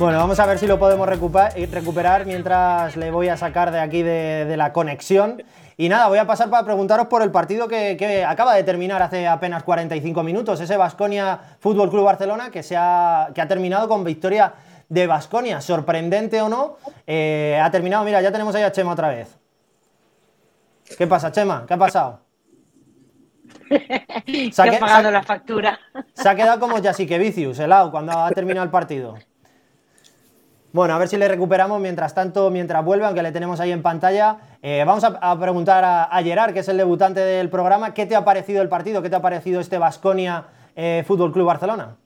Bueno, vamos a ver si lo podemos recuperar mientras le voy a sacar de aquí de, la conexión. Y nada, voy a pasar para preguntaros por el partido que, acaba de terminar hace apenas 45 minutos, ese Basconia Fútbol Club Barcelona que, se ha, que ha terminado con victoria de Basconia. Sorprendente o no, eh, ha terminado. Mira, ya tenemos ahí a Chema otra vez. ¿Qué pasa, Chema? ¿Qué ha pasado? Se ha, pagado la factura. Se ha quedado como Vicius, helado, cuando ha terminado el partido. Bueno, a ver si le recuperamos mientras tanto, mientras vuelve, aunque le tenemos ahí en pantalla. Eh, vamos a, preguntar a, Gerard, que es el debutante del programa, ¿qué te ha parecido el partido? ¿Qué te ha parecido este Basconia eh, Fútbol Club Barcelona?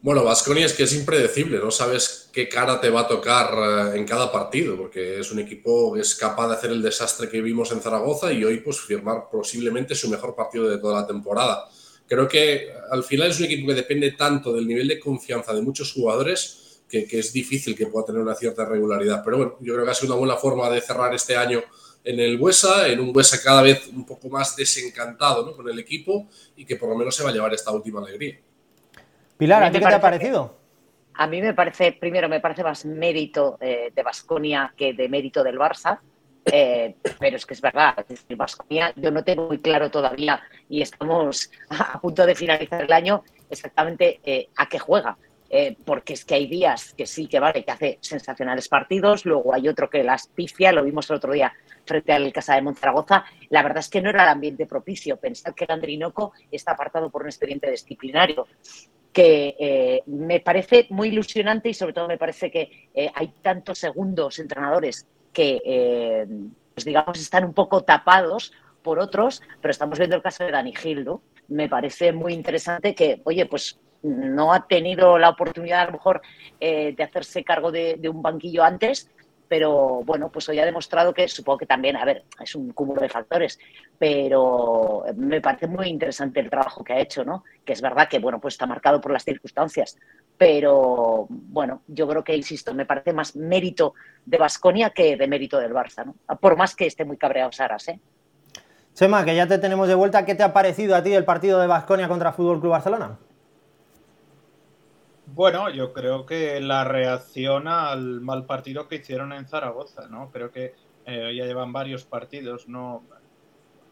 Bueno, Basconia es que es impredecible, no sabes qué cara te va a tocar eh, en cada partido, porque es un equipo que es capaz de hacer el desastre que vimos en Zaragoza y hoy pues firmar posiblemente su mejor partido de toda la temporada. Creo que al final es un equipo que depende tanto del nivel de confianza de muchos jugadores que, es difícil que pueda tener una cierta regularidad. Pero bueno, yo creo que ha sido una buena forma de cerrar este año en el Huesa, en un Huesa cada vez un poco más desencantado ¿no? con el equipo y que por lo menos se va a llevar esta última alegría. Pilar, ¿a ti qué te ha parecido? A mí me parece, primero, me parece más mérito eh, de Basconia que de mérito del Barça. Eh, pero es que es verdad, el Basconia yo no tengo muy claro todavía y estamos a punto de finalizar el año exactamente eh, a qué juega. Eh, porque es que hay días que sí que vale, que hace sensacionales partidos, luego hay otro que las pifia, lo vimos el otro día frente al Casa de Monzaragoza, la verdad es que no era el ambiente propicio. Pensar que el Andrinoco está apartado por un expediente disciplinario que eh, me parece muy ilusionante y sobre todo me parece que eh, hay tantos segundos entrenadores que, pues digamos, están un poco tapados por otros, pero estamos viendo el caso de Dani Gildo. Me parece muy interesante que, oye, pues no ha tenido la oportunidad a lo mejor eh, de hacerse cargo de, un banquillo antes, pero bueno, pues hoy ha demostrado que supongo que también, a ver, es un cúmulo de factores, pero me parece muy interesante el trabajo que ha hecho, ¿no? Que es verdad que, bueno, pues está marcado por las circunstancias, pero bueno, yo creo que, insisto, me parece más mérito de Basconia que de mérito del Barça, ¿no? Por más que esté muy cabreado Saras, ¿eh? Sema, que ya te tenemos de vuelta, ¿qué te ha parecido a ti el partido de Basconia contra Fútbol Club Barcelona? Bueno, yo creo que la reacción al mal partido que hicieron en Zaragoza, ¿no? Creo que eh, ya llevan varios partidos, ¿no?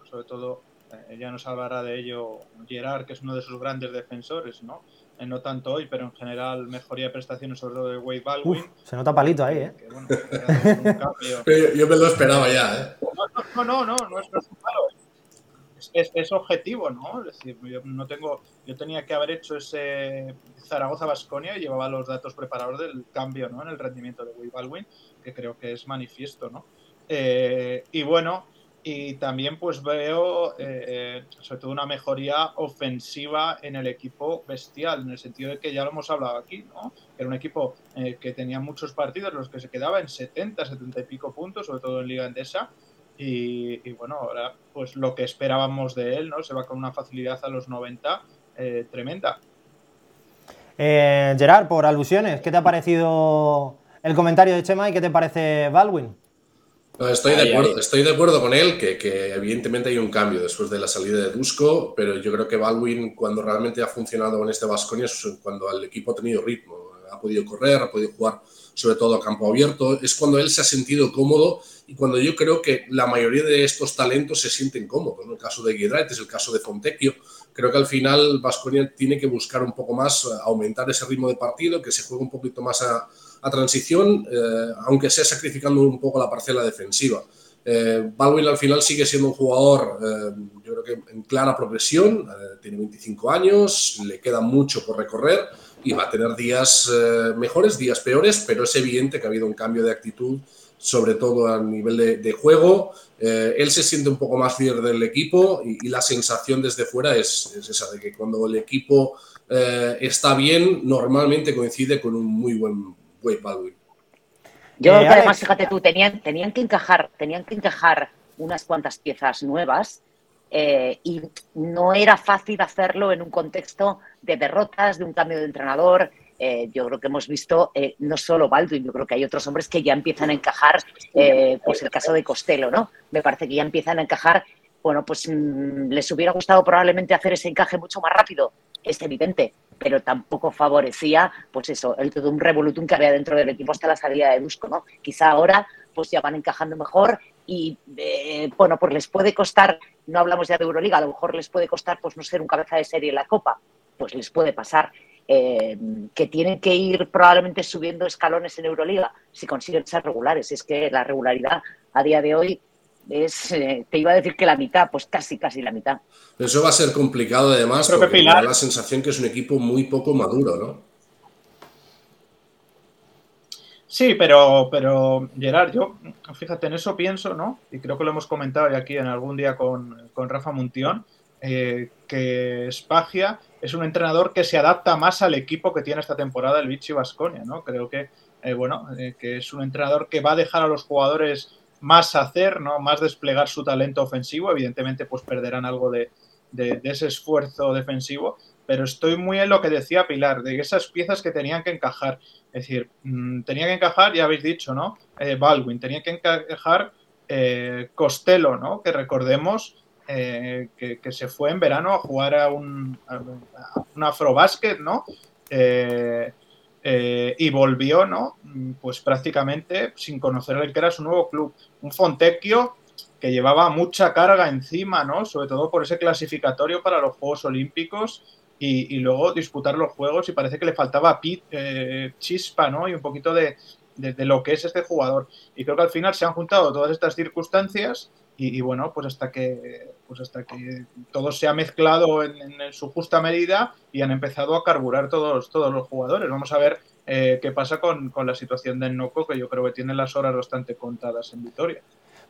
Sobre todo, eh, ya nos hablará de ello Gerard, que es uno de sus grandes defensores, ¿no? Eh, no tanto hoy, pero en general mejoría de prestaciones sobre todo de Wade Baldwin. se nota palito ahí, ¿eh? yo, me lo esperaba ya, ¿eh? No, no, no, no, no, es, no es malo es, objetivo, ¿no? Es decir, yo no tengo, yo tenía que haber hecho ese Zaragoza Basconia y llevaba los datos preparados del cambio, ¿no? En el rendimiento de Will Baldwin, que creo que es manifiesto, ¿no? Eh, y bueno, y también pues veo eh, sobre todo una mejoría ofensiva en el equipo bestial, en el sentido de que ya lo hemos hablado aquí, ¿no? Era un equipo eh, que tenía muchos partidos, los que se quedaba en 70, 70 y pico puntos, sobre todo en Liga Endesa, y, bueno, ahora pues lo que esperábamos de él, ¿no? Se va con una facilidad a los 90 eh, tremenda. Eh, Gerard, por alusiones, ¿qué te ha parecido el comentario de Chema y qué te parece Baldwin? estoy, de acuerdo, estoy de acuerdo con él, que, evidentemente hay un cambio después de la salida de Dusko, pero yo creo que Baldwin, cuando realmente ha funcionado con este Vasconia, es cuando el equipo ha tenido ritmo, ha podido correr, ha podido jugar sobre todo a campo abierto, es cuando él se ha sentido cómodo y cuando yo creo que la mayoría de estos talentos se sienten cómodos. En el caso de Guidrait es el caso de Fontecchio. Creo que al final Vasconia tiene que buscar un poco más, eh, aumentar ese ritmo de partido, que se juegue un poquito más a, transición, eh, aunque sea sacrificando un poco la parcela defensiva. Eh, Baldwin al final sigue siendo un jugador, eh, yo creo que en clara progresión, tiene 25 años, le queda mucho por recorrer y va a tener días mejores, días peores, pero es evidente que ha habido un cambio de actitud sobre todo a nivel de, juego. Eh, él se siente un poco más líder del equipo y, la sensación desde fuera es, esa, de que cuando el equipo eh, está bien, normalmente coincide con un muy buen Wade Baldwin. Yo creo que además, fíjate tú, tenían, tenían, que encajar, tenían que encajar unas cuantas piezas nuevas eh, y no era fácil hacerlo en un contexto de derrotas, de un cambio de entrenador, eh, yo creo que hemos visto eh, no solo Baldwin, yo creo que hay otros hombres que ya empiezan a encajar, pues el caso de Costello, ¿no? Me parece que ya empiezan a encajar, bueno, pues mm, les hubiera gustado probablemente hacer ese encaje mucho más rápido, es evidente, pero tampoco favorecía, pues eso, el todo un revolutum que había dentro del equipo hasta la salida de Dusko, ¿no? Quizá ahora pues ya van encajando mejor y, eh, bueno, pues les puede costar, no hablamos ya de Euroliga, a lo mejor les puede costar pues no ser un cabeza de serie en la Copa, pues les puede pasar. Eh, que tienen que ir probablemente subiendo escalones en Euroliga si consiguen ser regulares. Es que la regularidad a día de hoy es, eh, te iba a decir que la mitad, pues casi, casi la mitad. Eso va a ser complicado además, porque me da la sensación que es un equipo muy poco maduro, ¿no? Sí, pero, pero Gerard, yo, fíjate, en eso pienso, ¿no? Y creo que lo hemos comentado ya aquí en algún día con, Rafa Muntión, eh, que Spagia es un entrenador que se adapta más al equipo que tiene esta temporada el Vichy Vasconia, ¿no? Creo que, eh, bueno, que es un entrenador que va a dejar a los jugadores más hacer, ¿no? Más desplegar su talento ofensivo. Evidentemente, pues perderán algo de, ese esfuerzo defensivo. Pero estoy muy en lo que decía Pilar, de esas piezas que tenían que encajar. Es decir, mm, tenía que encajar, ya habéis dicho, ¿no? Eh, Baldwin, tenía que encajar eh, Costello, ¿no? Que recordemos eh, que, se fue en verano a jugar a un, a un afrobásquet, ¿no? Eh, y volvió, ¿no? Pues prácticamente sin conocer el que era su nuevo club. Un Fontecchio que llevaba mucha carga encima, ¿no? Sobre todo por ese clasificatorio para los Juegos Olímpicos y, luego disputar los Juegos y parece que le faltaba eh, chispa, ¿no? Y un poquito de, lo que es este jugador. Y creo que al final se han juntado todas estas circunstancias y, bueno, pues hasta que pues hasta que todo se ha mezclado en, su justa medida y han empezado a carburar todos, todos los jugadores. Vamos a ver eh, qué pasa con, la situación de Noco, que yo creo que tiene las horas bastante contadas en Vitoria.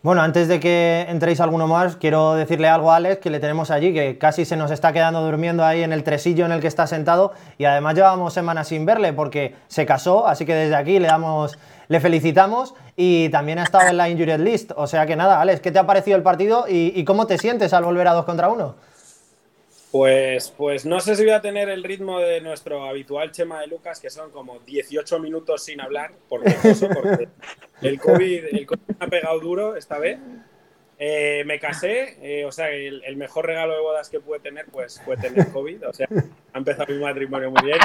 Bueno, antes de que entréis alguno más, quiero decirle algo a Alex que le tenemos allí, que casi se nos está quedando durmiendo ahí en el tresillo en el que está sentado y además llevamos semanas sin verle porque se casó, así que desde aquí le damos le felicitamos y también ha estado en la injured list. O sea que nada, Alex, ¿qué te ha parecido el partido y, cómo te sientes al volver a dos contra uno? Pues, pues no sé si voy a tener el ritmo de nuestro habitual Chema de Lucas, que son como 18 minutos sin hablar, porque, porque el, COVID, el COVID me ha pegado duro esta vez. Eh, me casé, eh, o sea, el, el, mejor regalo de bodas que pude tener, pues fue tener COVID, o sea, ha empezado mi matrimonio muy bien.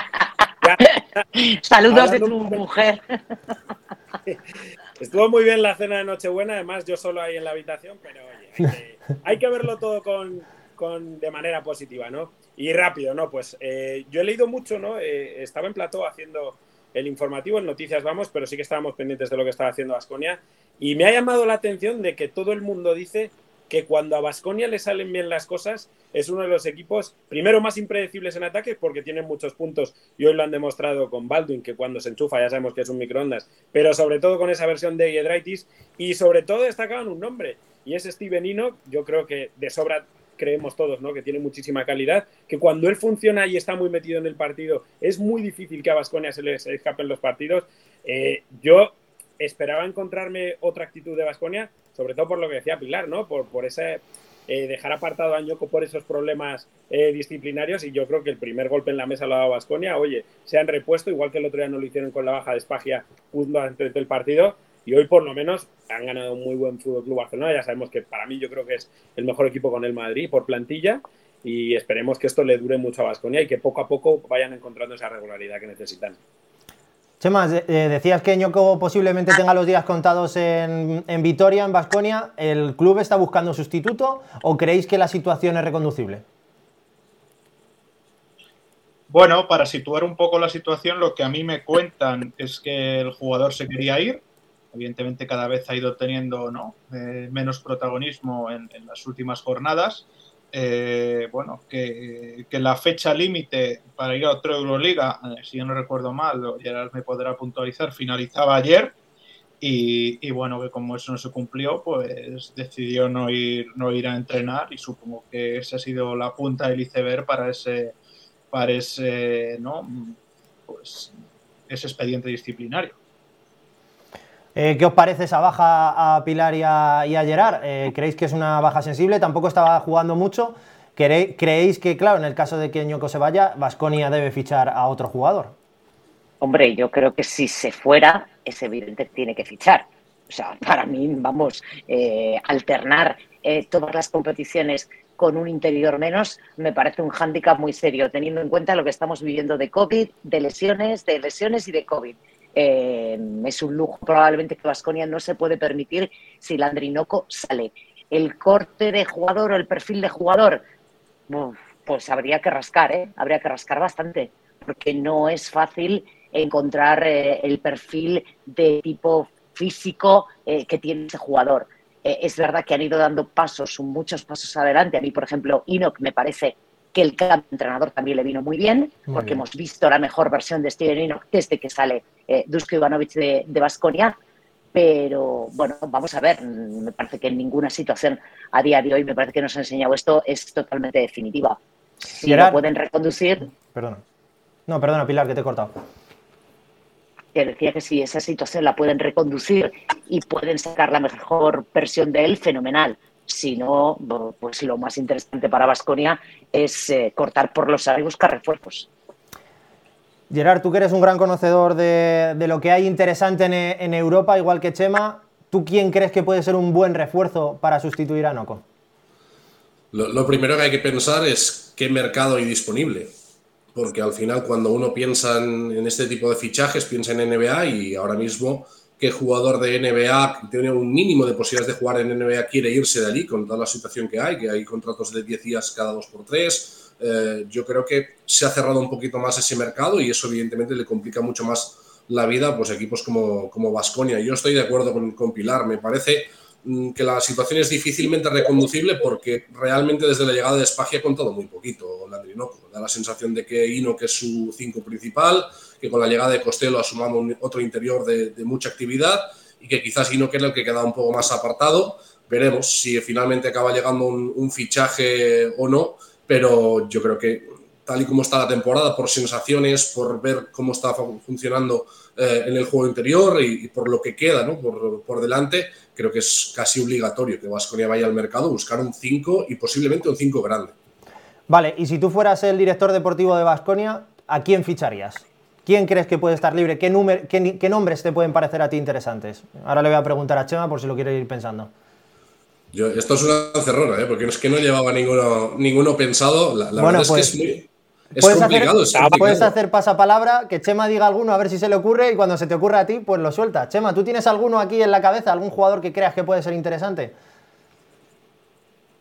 Saludos de tu mujer. Estuvo muy bien la cena de Nochebuena, además yo solo ahí en la habitación, pero oye, hay que, verlo todo con, con, de manera positiva, ¿no? Y rápido, ¿no? Pues eh, yo he leído mucho, ¿no? Eh, estaba en plató haciendo el informativo, en Noticias Vamos, pero sí que estábamos pendientes de lo que estaba haciendo Asconia. Y me ha llamado la atención de que todo el mundo dice que cuando a Basconia le salen bien las cosas, es uno de los equipos, primero, más impredecibles en ataque, porque tienen muchos puntos, y hoy lo han demostrado con Baldwin, que cuando se enchufa ya sabemos que es un microondas, pero sobre todo con esa versión de Hiedraitis, y sobre todo destacaban un nombre, y es Steven Ino, yo creo que de sobra creemos todos, ¿no? Que tiene muchísima calidad, que cuando él funciona y está muy metido en el partido, es muy difícil que a Basconia se les escapen los partidos. Eh, yo esperaba encontrarme otra actitud de Basconia, sobre todo por lo que decía Pilar, ¿no? Por, por ese eh, dejar apartado a Ñoco por esos problemas eh, disciplinarios y yo creo que el primer golpe en la mesa lo ha dado Basconia. Oye, se han repuesto, igual que el otro día no lo hicieron con la baja de Espagia antes del partido y hoy por lo menos han ganado un muy buen Fútbol Club Barcelona. Ya sabemos que para mí yo creo que es el mejor equipo con el Madrid por plantilla y esperemos que esto le dure mucho a Basconia y que poco a poco vayan encontrando esa regularidad que necesitan. Chema, eh, decías que Ñoco posiblemente tenga los días contados en, Vitoria, en Basconia. ¿El club está buscando sustituto o creéis que la situación es reconducible? Bueno, para situar un poco la situación, lo que a mí me cuentan es que el jugador se quería ir. Evidentemente cada vez ha ido teniendo eh, menos protagonismo en, las últimas jornadas. Eh, bueno, que, la fecha límite para ir a otra Euroliga, eh, si yo no recuerdo mal, Gerard me podrá puntualizar, finalizaba ayer. Y, bueno, que como eso no se cumplió, pues decidió no ir, no ir a entrenar y supongo que esa ha sido la punta del iceberg para ese, para ese, ¿no? pues, ese expediente disciplinario. Eh, ¿Qué os parece esa baja a Pilar y a, Gerard? Eh, ¿Creéis que es una baja sensible? Tampoco estaba jugando mucho. ¿Creéis que, claro, en el caso de que Ñoco se vaya, Vasconia debe fichar a otro jugador? Hombre, yo creo que si se fuera, es evidente que tiene que fichar. O sea, para mí, vamos, eh, alternar todas las competiciones con un interior menos, me parece un hándicap muy serio, teniendo en cuenta lo que estamos viviendo de COVID, de lesiones, de lesiones y de COVID. Es un lujo probablemente que Vasconia no se puede permitir si Landrinoco sale. El corte de jugador o el perfil de jugador, pues habría que rascar, ¿eh? habría que rascar bastante, porque no es fácil encontrar eh, el perfil de tipo físico eh, que tiene ese jugador. Es verdad que han ido dando pasos, muchos pasos adelante. A mí, por ejemplo, Enoch me parece que el entrenador también le vino muy bien, porque hemos visto la mejor versión de Steven Enoch desde que sale eh, Dusko Ivanovic de Vasconia. Pero bueno, vamos a ver, me parece que en ninguna situación a día de hoy, me parece que nos ha enseñado esto, es totalmente definitiva. Si lo pueden reconducir. Perdona. No, perdona, Pilar, que te he cortado que decía que si esa situación la pueden reconducir y pueden sacar la mejor versión de él, fenomenal. Si no, pues lo más interesante para Vasconia es eh, cortar por los aires y buscar refuerzos. Gerard, tú que eres un gran conocedor de, lo que hay interesante en, Europa, igual que Chema, ¿tú quién crees que puede ser un buen refuerzo para sustituir a Noco? lo primero que hay que pensar es qué mercado hay disponible porque al final cuando uno piensa en, este tipo de fichajes, piensa en NBA y ahora mismo qué jugador de NBA tiene un mínimo de posibilidades de jugar en NBA quiere irse de allí con toda la situación que hay, que hay contratos de 10 días cada 2 por 3 eh, yo creo que se ha cerrado un poquito más ese mercado y eso evidentemente le complica mucho más la vida pues equipos como como Vasconia. Yo estoy de acuerdo con, con Pilar, me parece Mm, que la situación es difícilmente reconducible porque realmente desde la llegada de Spagia ha contado muy poquito Landrinoco. Da la sensación de que Ino, que es su cinco principal, que con la llegada de Costello ha sumado otro interior de, mucha actividad y que quizás Ino que era el que queda un poco más apartado. Veremos si finalmente acaba llegando un, fichaje o no, pero yo creo que tal y como está la temporada, por sensaciones, por ver cómo está funcionando eh, en el juego interior y, por lo que queda por, por delante, creo que es casi obligatorio que Vasconia vaya al mercado, buscar un 5 y posiblemente un 5 grande. Vale, y si tú fueras el director deportivo de Vasconia, ¿a quién ficharías? ¿Quién crees que puede estar libre? ¿Qué, número, qué, nombres te pueden parecer a ti interesantes? Ahora le voy a preguntar a Chema por si lo quiere ir pensando. Yo, esto es una cerrona, ¿eh? porque es que no llevaba ninguno, ninguno pensado. La, verdad es que es pues, muy, es puedes complicado, hacer, Puedes hacer pasapalabra, que Chema diga alguno a ver si se le ocurre y cuando se te ocurre a ti, pues lo suelta. Chema, ¿tú tienes alguno aquí en la cabeza, algún jugador que creas que puede ser interesante?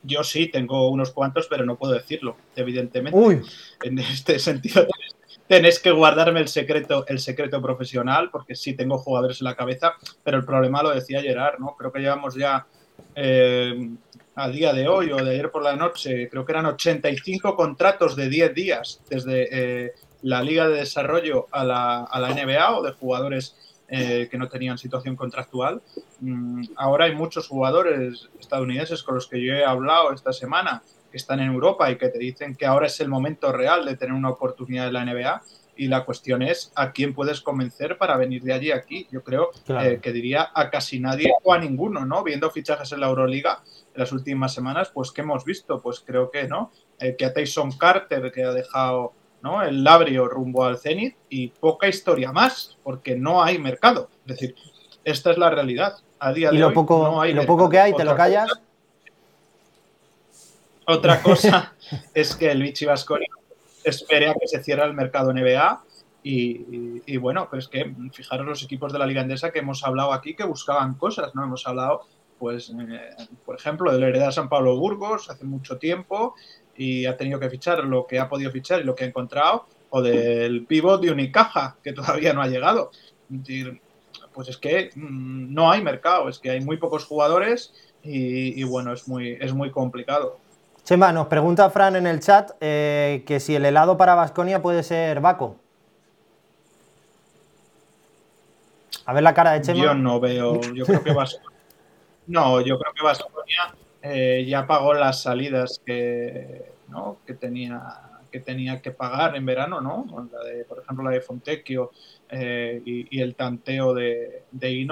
Yo sí, tengo unos cuantos, pero no puedo decirlo, evidentemente. Uy. En este sentido, tenés que guardarme el secreto, el secreto profesional, porque sí tengo jugadores en la cabeza, pero el problema lo decía Gerard, ¿no? Creo que llevamos ya eh, a día de hoy o de ayer por la noche, creo que eran 85 contratos de 10 días desde eh, la Liga de Desarrollo a la, NBA o de jugadores eh, que no tenían situación contractual. Mm, ahora hay muchos jugadores estadounidenses con los que yo he hablado esta semana que están en Europa y que te dicen que ahora es el momento real de tener una oportunidad en la NBA y la cuestión es a quién puedes convencer para venir de allí a aquí. Yo creo eh, que diría a casi nadie o a ninguno, ¿no? Viendo fichajes en la Euroliga en las últimas semanas, pues ¿qué hemos visto? Pues creo que, ¿no? Eh, que a Tyson Carter, que ha dejado ¿no? el labrio rumbo al Zenit y poca historia más, porque no hay mercado. Es decir, esta es la realidad. A día y de lo poco, no hay lo poco que hay, te lo callas. Otra cosa es que el Vichy Vasconi espere a que se cierre el mercado NBA. Y, bueno, pero es que fijaros los equipos de la Liga Endesa que hemos hablado aquí que buscaban cosas, ¿no? Hemos hablado, pues, eh, por ejemplo, del Heredad San Pablo Burgos hace mucho tiempo y ha tenido que fichar lo que ha podido fichar y lo que ha encontrado, o del pivot de Unicaja, que todavía no ha llegado. Pues es que mm, no hay mercado, es que hay muy pocos jugadores y, y bueno, es muy, es muy complicado. Chema, nos pregunta Fran en el chat eh, que si el helado para Vasconia puede ser Baco. A ver la cara de Chema. Yo no veo, yo creo que Vasconia. No, yo creo que Vasconia eh, ya pagó las salidas que, que, tenía, que tenía que pagar en verano, ¿no? por ejemplo, la de Fontecchio eh, y, el tanteo de, de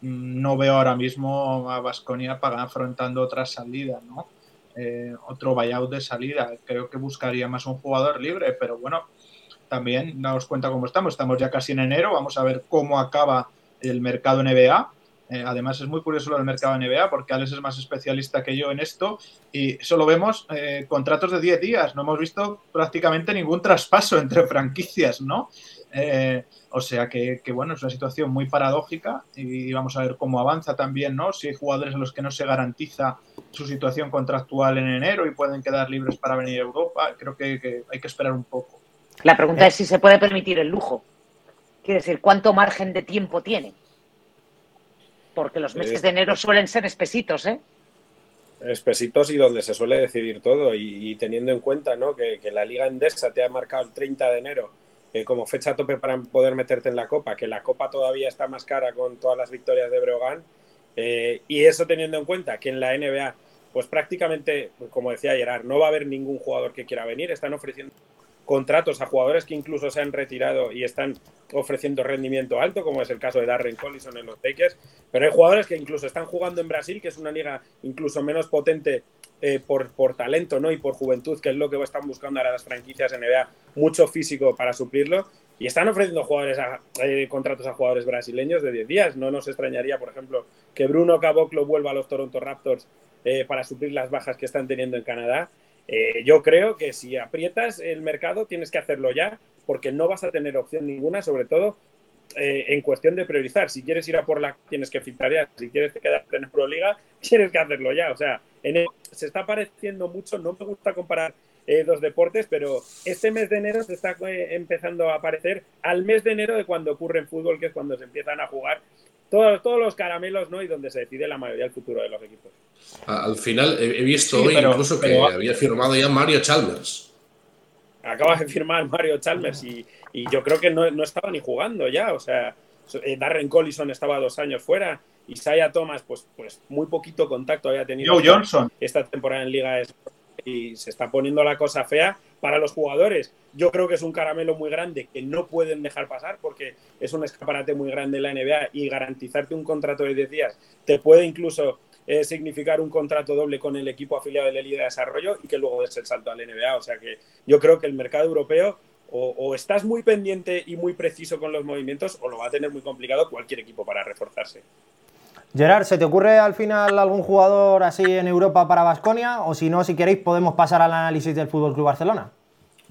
No veo ahora mismo a Vasconia afrontando otras salidas, ¿no? Eh, otro buyout de salida. Creo que buscaría más un jugador libre, pero bueno, también daos cuenta cómo estamos. Estamos ya casi en enero, vamos a ver cómo acaba el mercado NBA Eh, además, es muy curioso lo del mercado NBA porque Alex es más especialista que yo en esto y solo vemos eh, contratos de 10 días. No hemos visto prácticamente ningún traspaso entre franquicias, ¿no? O sea que, bueno, es una situación muy paradójica y vamos a ver cómo avanza también, ¿no? Si hay jugadores a los que no se garantiza su situación contractual en enero y pueden quedar libres para venir a Europa, creo que, hay que esperar un poco. La pregunta es si se puede permitir el lujo. Quiere decir, ¿cuánto margen de tiempo tiene? porque los meses de enero suelen ser espesitos, ¿eh? Espesitos y donde se suele decidir todo. Y, teniendo en cuenta ¿no? que, la Liga Endesa te ha marcado el 30 de enero eh, como fecha tope para poder meterte en la Copa, que la Copa todavía está más cara con todas las victorias de Breogán. Eh, y eso teniendo en cuenta que en la NBA, pues prácticamente, como decía Gerard, no va a haber ningún jugador que quiera venir. Están ofreciendo contratos a jugadores que incluso se han retirado y están ofreciendo rendimiento alto, como es el caso de Darren Collison en los Lakers, pero hay jugadores que incluso están jugando en Brasil, que es una liga incluso menos potente eh, por, por, talento ¿no? y por juventud, que es lo que están buscando ahora las franquicias NBA, mucho físico para suplirlo, y están ofreciendo contratos a jugadores brasileños de 10 días. No nos extrañaría, por ejemplo, que Bruno Caboclo vuelva a los Toronto Raptors eh, para suplir las bajas que están teniendo en Canadá. Eh, yo creo que si aprietas el mercado tienes que hacerlo ya porque no vas a tener opción ninguna, sobre todo eh, en cuestión de priorizar. Si quieres ir a por la, tienes que filtrar ya. Si quieres quedarte en Euroliga, tienes que hacerlo ya. O sea, se está pareciendo mucho. No me gusta comparar eh, dos deportes, pero este mes de enero se está empezando a aparecer al mes de enero de cuando ocurre en fútbol, que es cuando se empiezan a jugar todos, todos los caramelos, ¿no? Y donde se decide la mayoría del futuro de los equipos. Al final he visto hoy incluso que había firmado ya Mario Chalmers. Acaba de firmar Mario Chalmers y, yo creo que no, estaba ni jugando ya. O sea, eh, Darren Collison estaba dos años fuera. Isaiah Thomas, pues, pues muy poquito contacto había tenido Joe Johnson. esta temporada en Liga y se está poniendo la cosa fea para los jugadores. Yo creo que es un caramelo muy grande que no pueden dejar pasar porque es un escaparate muy grande en la NBA y garantizarte un contrato de 10 días te puede incluso eh, significar un contrato doble con el equipo afiliado de la Liga de Desarrollo y que luego des el salto al NBA. O sea que yo creo que el mercado europeo o, estás muy pendiente y muy preciso con los movimientos o lo va a tener muy complicado cualquier equipo para reforzarse. Gerard, ¿se te ocurre al final algún jugador así en Europa para Basconia? O si no, si queréis, podemos pasar al análisis del Fútbol Club Barcelona.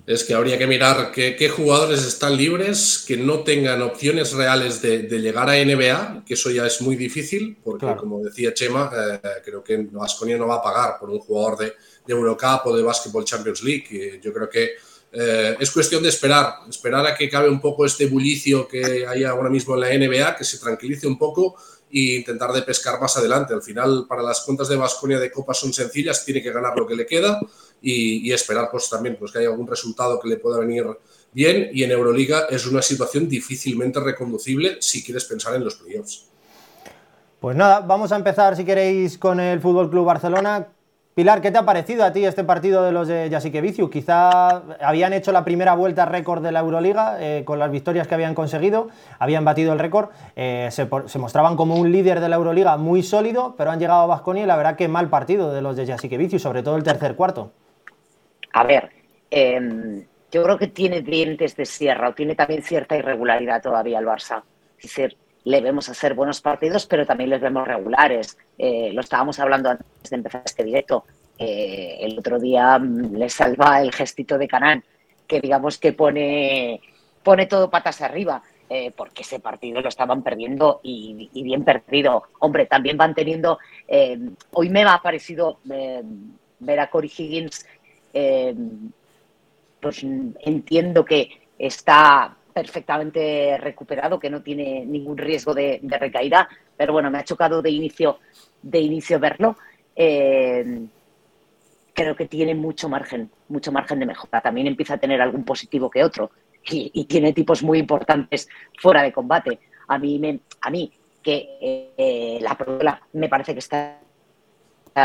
Es que habría que mirar qué, jugadores están libres, que no tengan opciones reales de, llegar a NBA, que eso ya es muy difícil, porque como decía Chema, eh, creo que Basconia no va a pagar por un jugador de, Eurocup o de Basketball Champions League. yo creo que eh, es cuestión de esperar, esperar a que cabe un poco este bullicio que hay ahora mismo en la NBA, que se tranquilice un poco e intentar de pescar más adelante. Al final, para las cuentas de Vasconia de Copa son sencillas, tiene que ganar lo que le queda y, esperar pues también pues, que haya algún resultado que le pueda venir bien. Y en Euroliga es una situación difícilmente reconducible si quieres pensar en los playoffs. Pues nada, vamos a empezar si queréis con el Fútbol Club Barcelona. Pilar, ¿qué te ha parecido a ti este partido de los de Viciu? Quizá habían hecho la primera vuelta récord de la Euroliga eh, con las victorias que habían conseguido, habían batido el récord, eh, se, mostraban como un líder de la Euroliga muy sólido, pero han llegado a Basconia y la verdad que mal partido de los de Viciu, sobre todo el tercer cuarto. A ver, em, yo creo que tiene dientes de sierra o tiene también cierta irregularidad todavía el Barça. Es decir, le vemos hacer buenos partidos, pero también les vemos regulares. Eh, lo estábamos hablando antes de empezar este directo. Eh, el otro día mm, le salva el gestito de Canán, que digamos que pone, pone todo patas arriba, eh, porque ese partido lo estaban perdiendo y, bien perdido. Hombre, también van teniendo. hoy me ha parecido ver a Cory Higgins, pues entiendo que está perfectamente recuperado, que no tiene ningún riesgo de, recaída, pero bueno, me ha chocado de inicio, de inicio verlo. Eh, creo que tiene mucho margen, mucho margen de mejora. También empieza a tener algún positivo que otro y, tiene tipos muy importantes fuera de combate. A mí, me, a mí que eh, la prueba me parece que está,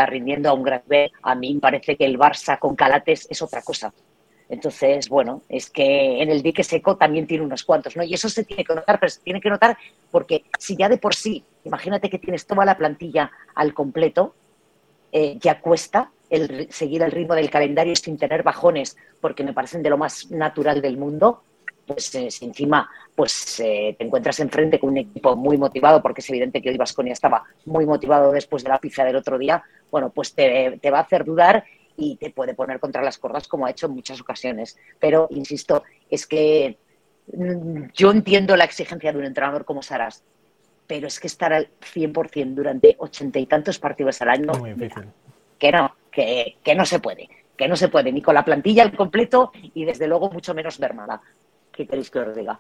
rindiendo a un gran nivel, a mí me parece que el Barça con Calates es otra cosa. Entonces, bueno, es que en el dique seco también tiene unos cuantos, ¿no? Y eso se tiene que notar, pero se tiene que notar porque si ya de por sí, imagínate que tienes toda la plantilla al completo, eh, ya cuesta el, seguir el ritmo del calendario sin tener bajones, porque me parecen de lo más natural del mundo. pues eh, si encima pues eh, te encuentras enfrente con un equipo muy motivado, porque es evidente que hoy Vasconia estaba muy motivado después de la pizza del otro día, bueno, pues te, te va a hacer dudar y te puede poner contra las cuerdas como ha hecho en muchas ocasiones. Pero, insisto, es que mm, yo entiendo la exigencia de un entrenador como Saras, pero es que estar al 100% durante ochenta y tantos partidos al año, que no, que, que, no se puede, que no se puede, ni con la plantilla al completo y desde luego mucho menos mermada. ¿Qué queréis que os diga?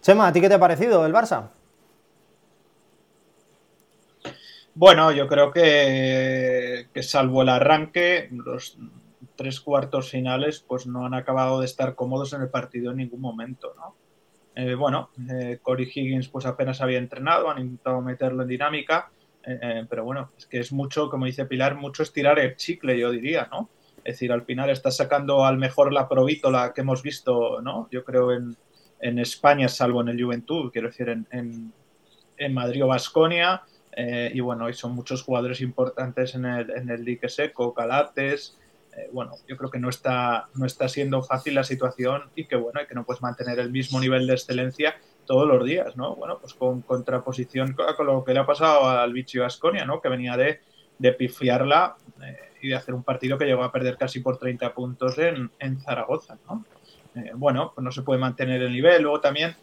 Chema, ¿a ti qué te ha parecido el Barça? Bueno, yo creo que, que, salvo el arranque, los tres cuartos finales pues no han acabado de estar cómodos en el partido en ningún momento, ¿no? Eh, bueno, eh, Corey Higgins pues apenas había entrenado, han intentado meterlo en dinámica, eh, eh, pero bueno, es que es mucho, como dice Pilar, mucho estirar el chicle, yo diría, ¿no? Es decir, al final está sacando al mejor la provítola que hemos visto, ¿no? Yo creo en, en España, salvo en el Juventud, quiero decir, en, en, en Madrid o Basconia, eh, y bueno, y son muchos jugadores importantes en el, en el dique seco, Calates. Eh, bueno, yo creo que no está, no está siendo fácil la situación y que bueno, y que no puedes mantener el mismo nivel de excelencia todos los días, ¿no? Bueno, pues con contraposición con lo que le ha pasado al Vichy Asconia, ¿no? Que venía de, de pifiarla eh, y de hacer un partido que llegó a perder casi por 30 puntos en, en Zaragoza, ¿no? Bueno, pues no se puede mantener el nivel. Luego también,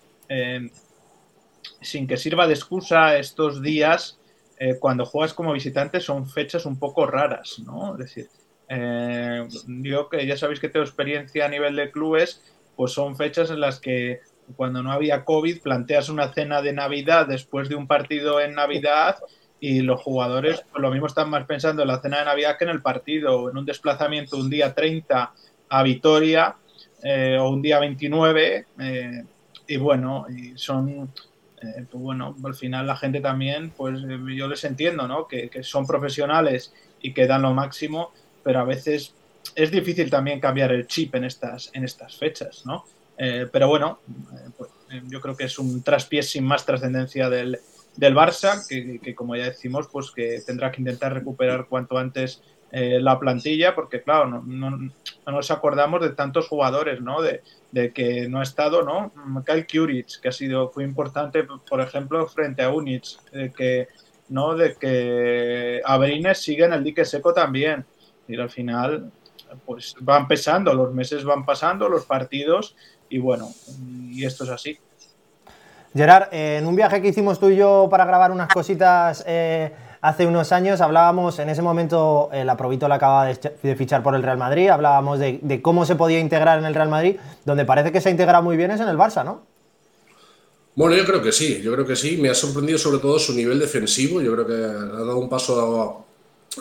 sin que sirva de excusa estos días, eh, cuando juegas como visitante son fechas un poco raras, ¿no? Es decir, eh, yo que ya sabéis que tengo experiencia a nivel de clubes, pues son fechas en las que cuando no había COVID planteas una cena de Navidad después de un partido en Navidad y los jugadores pues lo mismo están más pensando en la cena de Navidad que en el partido, en un desplazamiento un día 30 a Vitoria eh, o un día 29 eh, y bueno, y son eh, pues bueno, al final la gente también, pues eh, yo les entiendo, ¿no? Que, son profesionales y que dan lo máximo, pero a veces es difícil también cambiar el chip en estas, en estas fechas, ¿no? Eh, pero bueno, pues, yo creo que es un traspiés sin más trascendencia del, del Barça, que, que, como ya decimos, pues que tendrá que intentar recuperar cuanto antes eh, la plantilla, porque claro, no, no, no, nos acordamos de tantos jugadores, ¿no? De, que no ha estado, ¿no? Kyle Kuric, que ha sido, fue importante, por ejemplo, frente a Unic, de que, ¿no? De que Abrines sigue en el dique seco también. Y al final, pues van pesando, los meses van pasando, los partidos, y bueno, y esto es así. Gerard, eh, en un viaje que hicimos tú y yo para grabar unas cositas eh, hace unos años, hablábamos, en ese momento eh, la Provítola acababa de, fichar por el Real Madrid, hablábamos de, cómo se podía integrar en el Real Madrid, donde parece que se ha integrado muy bien es en el Barça, ¿no? Bueno, yo creo que sí, yo creo que sí. Me ha sorprendido sobre todo su nivel defensivo, yo creo que ha dado un paso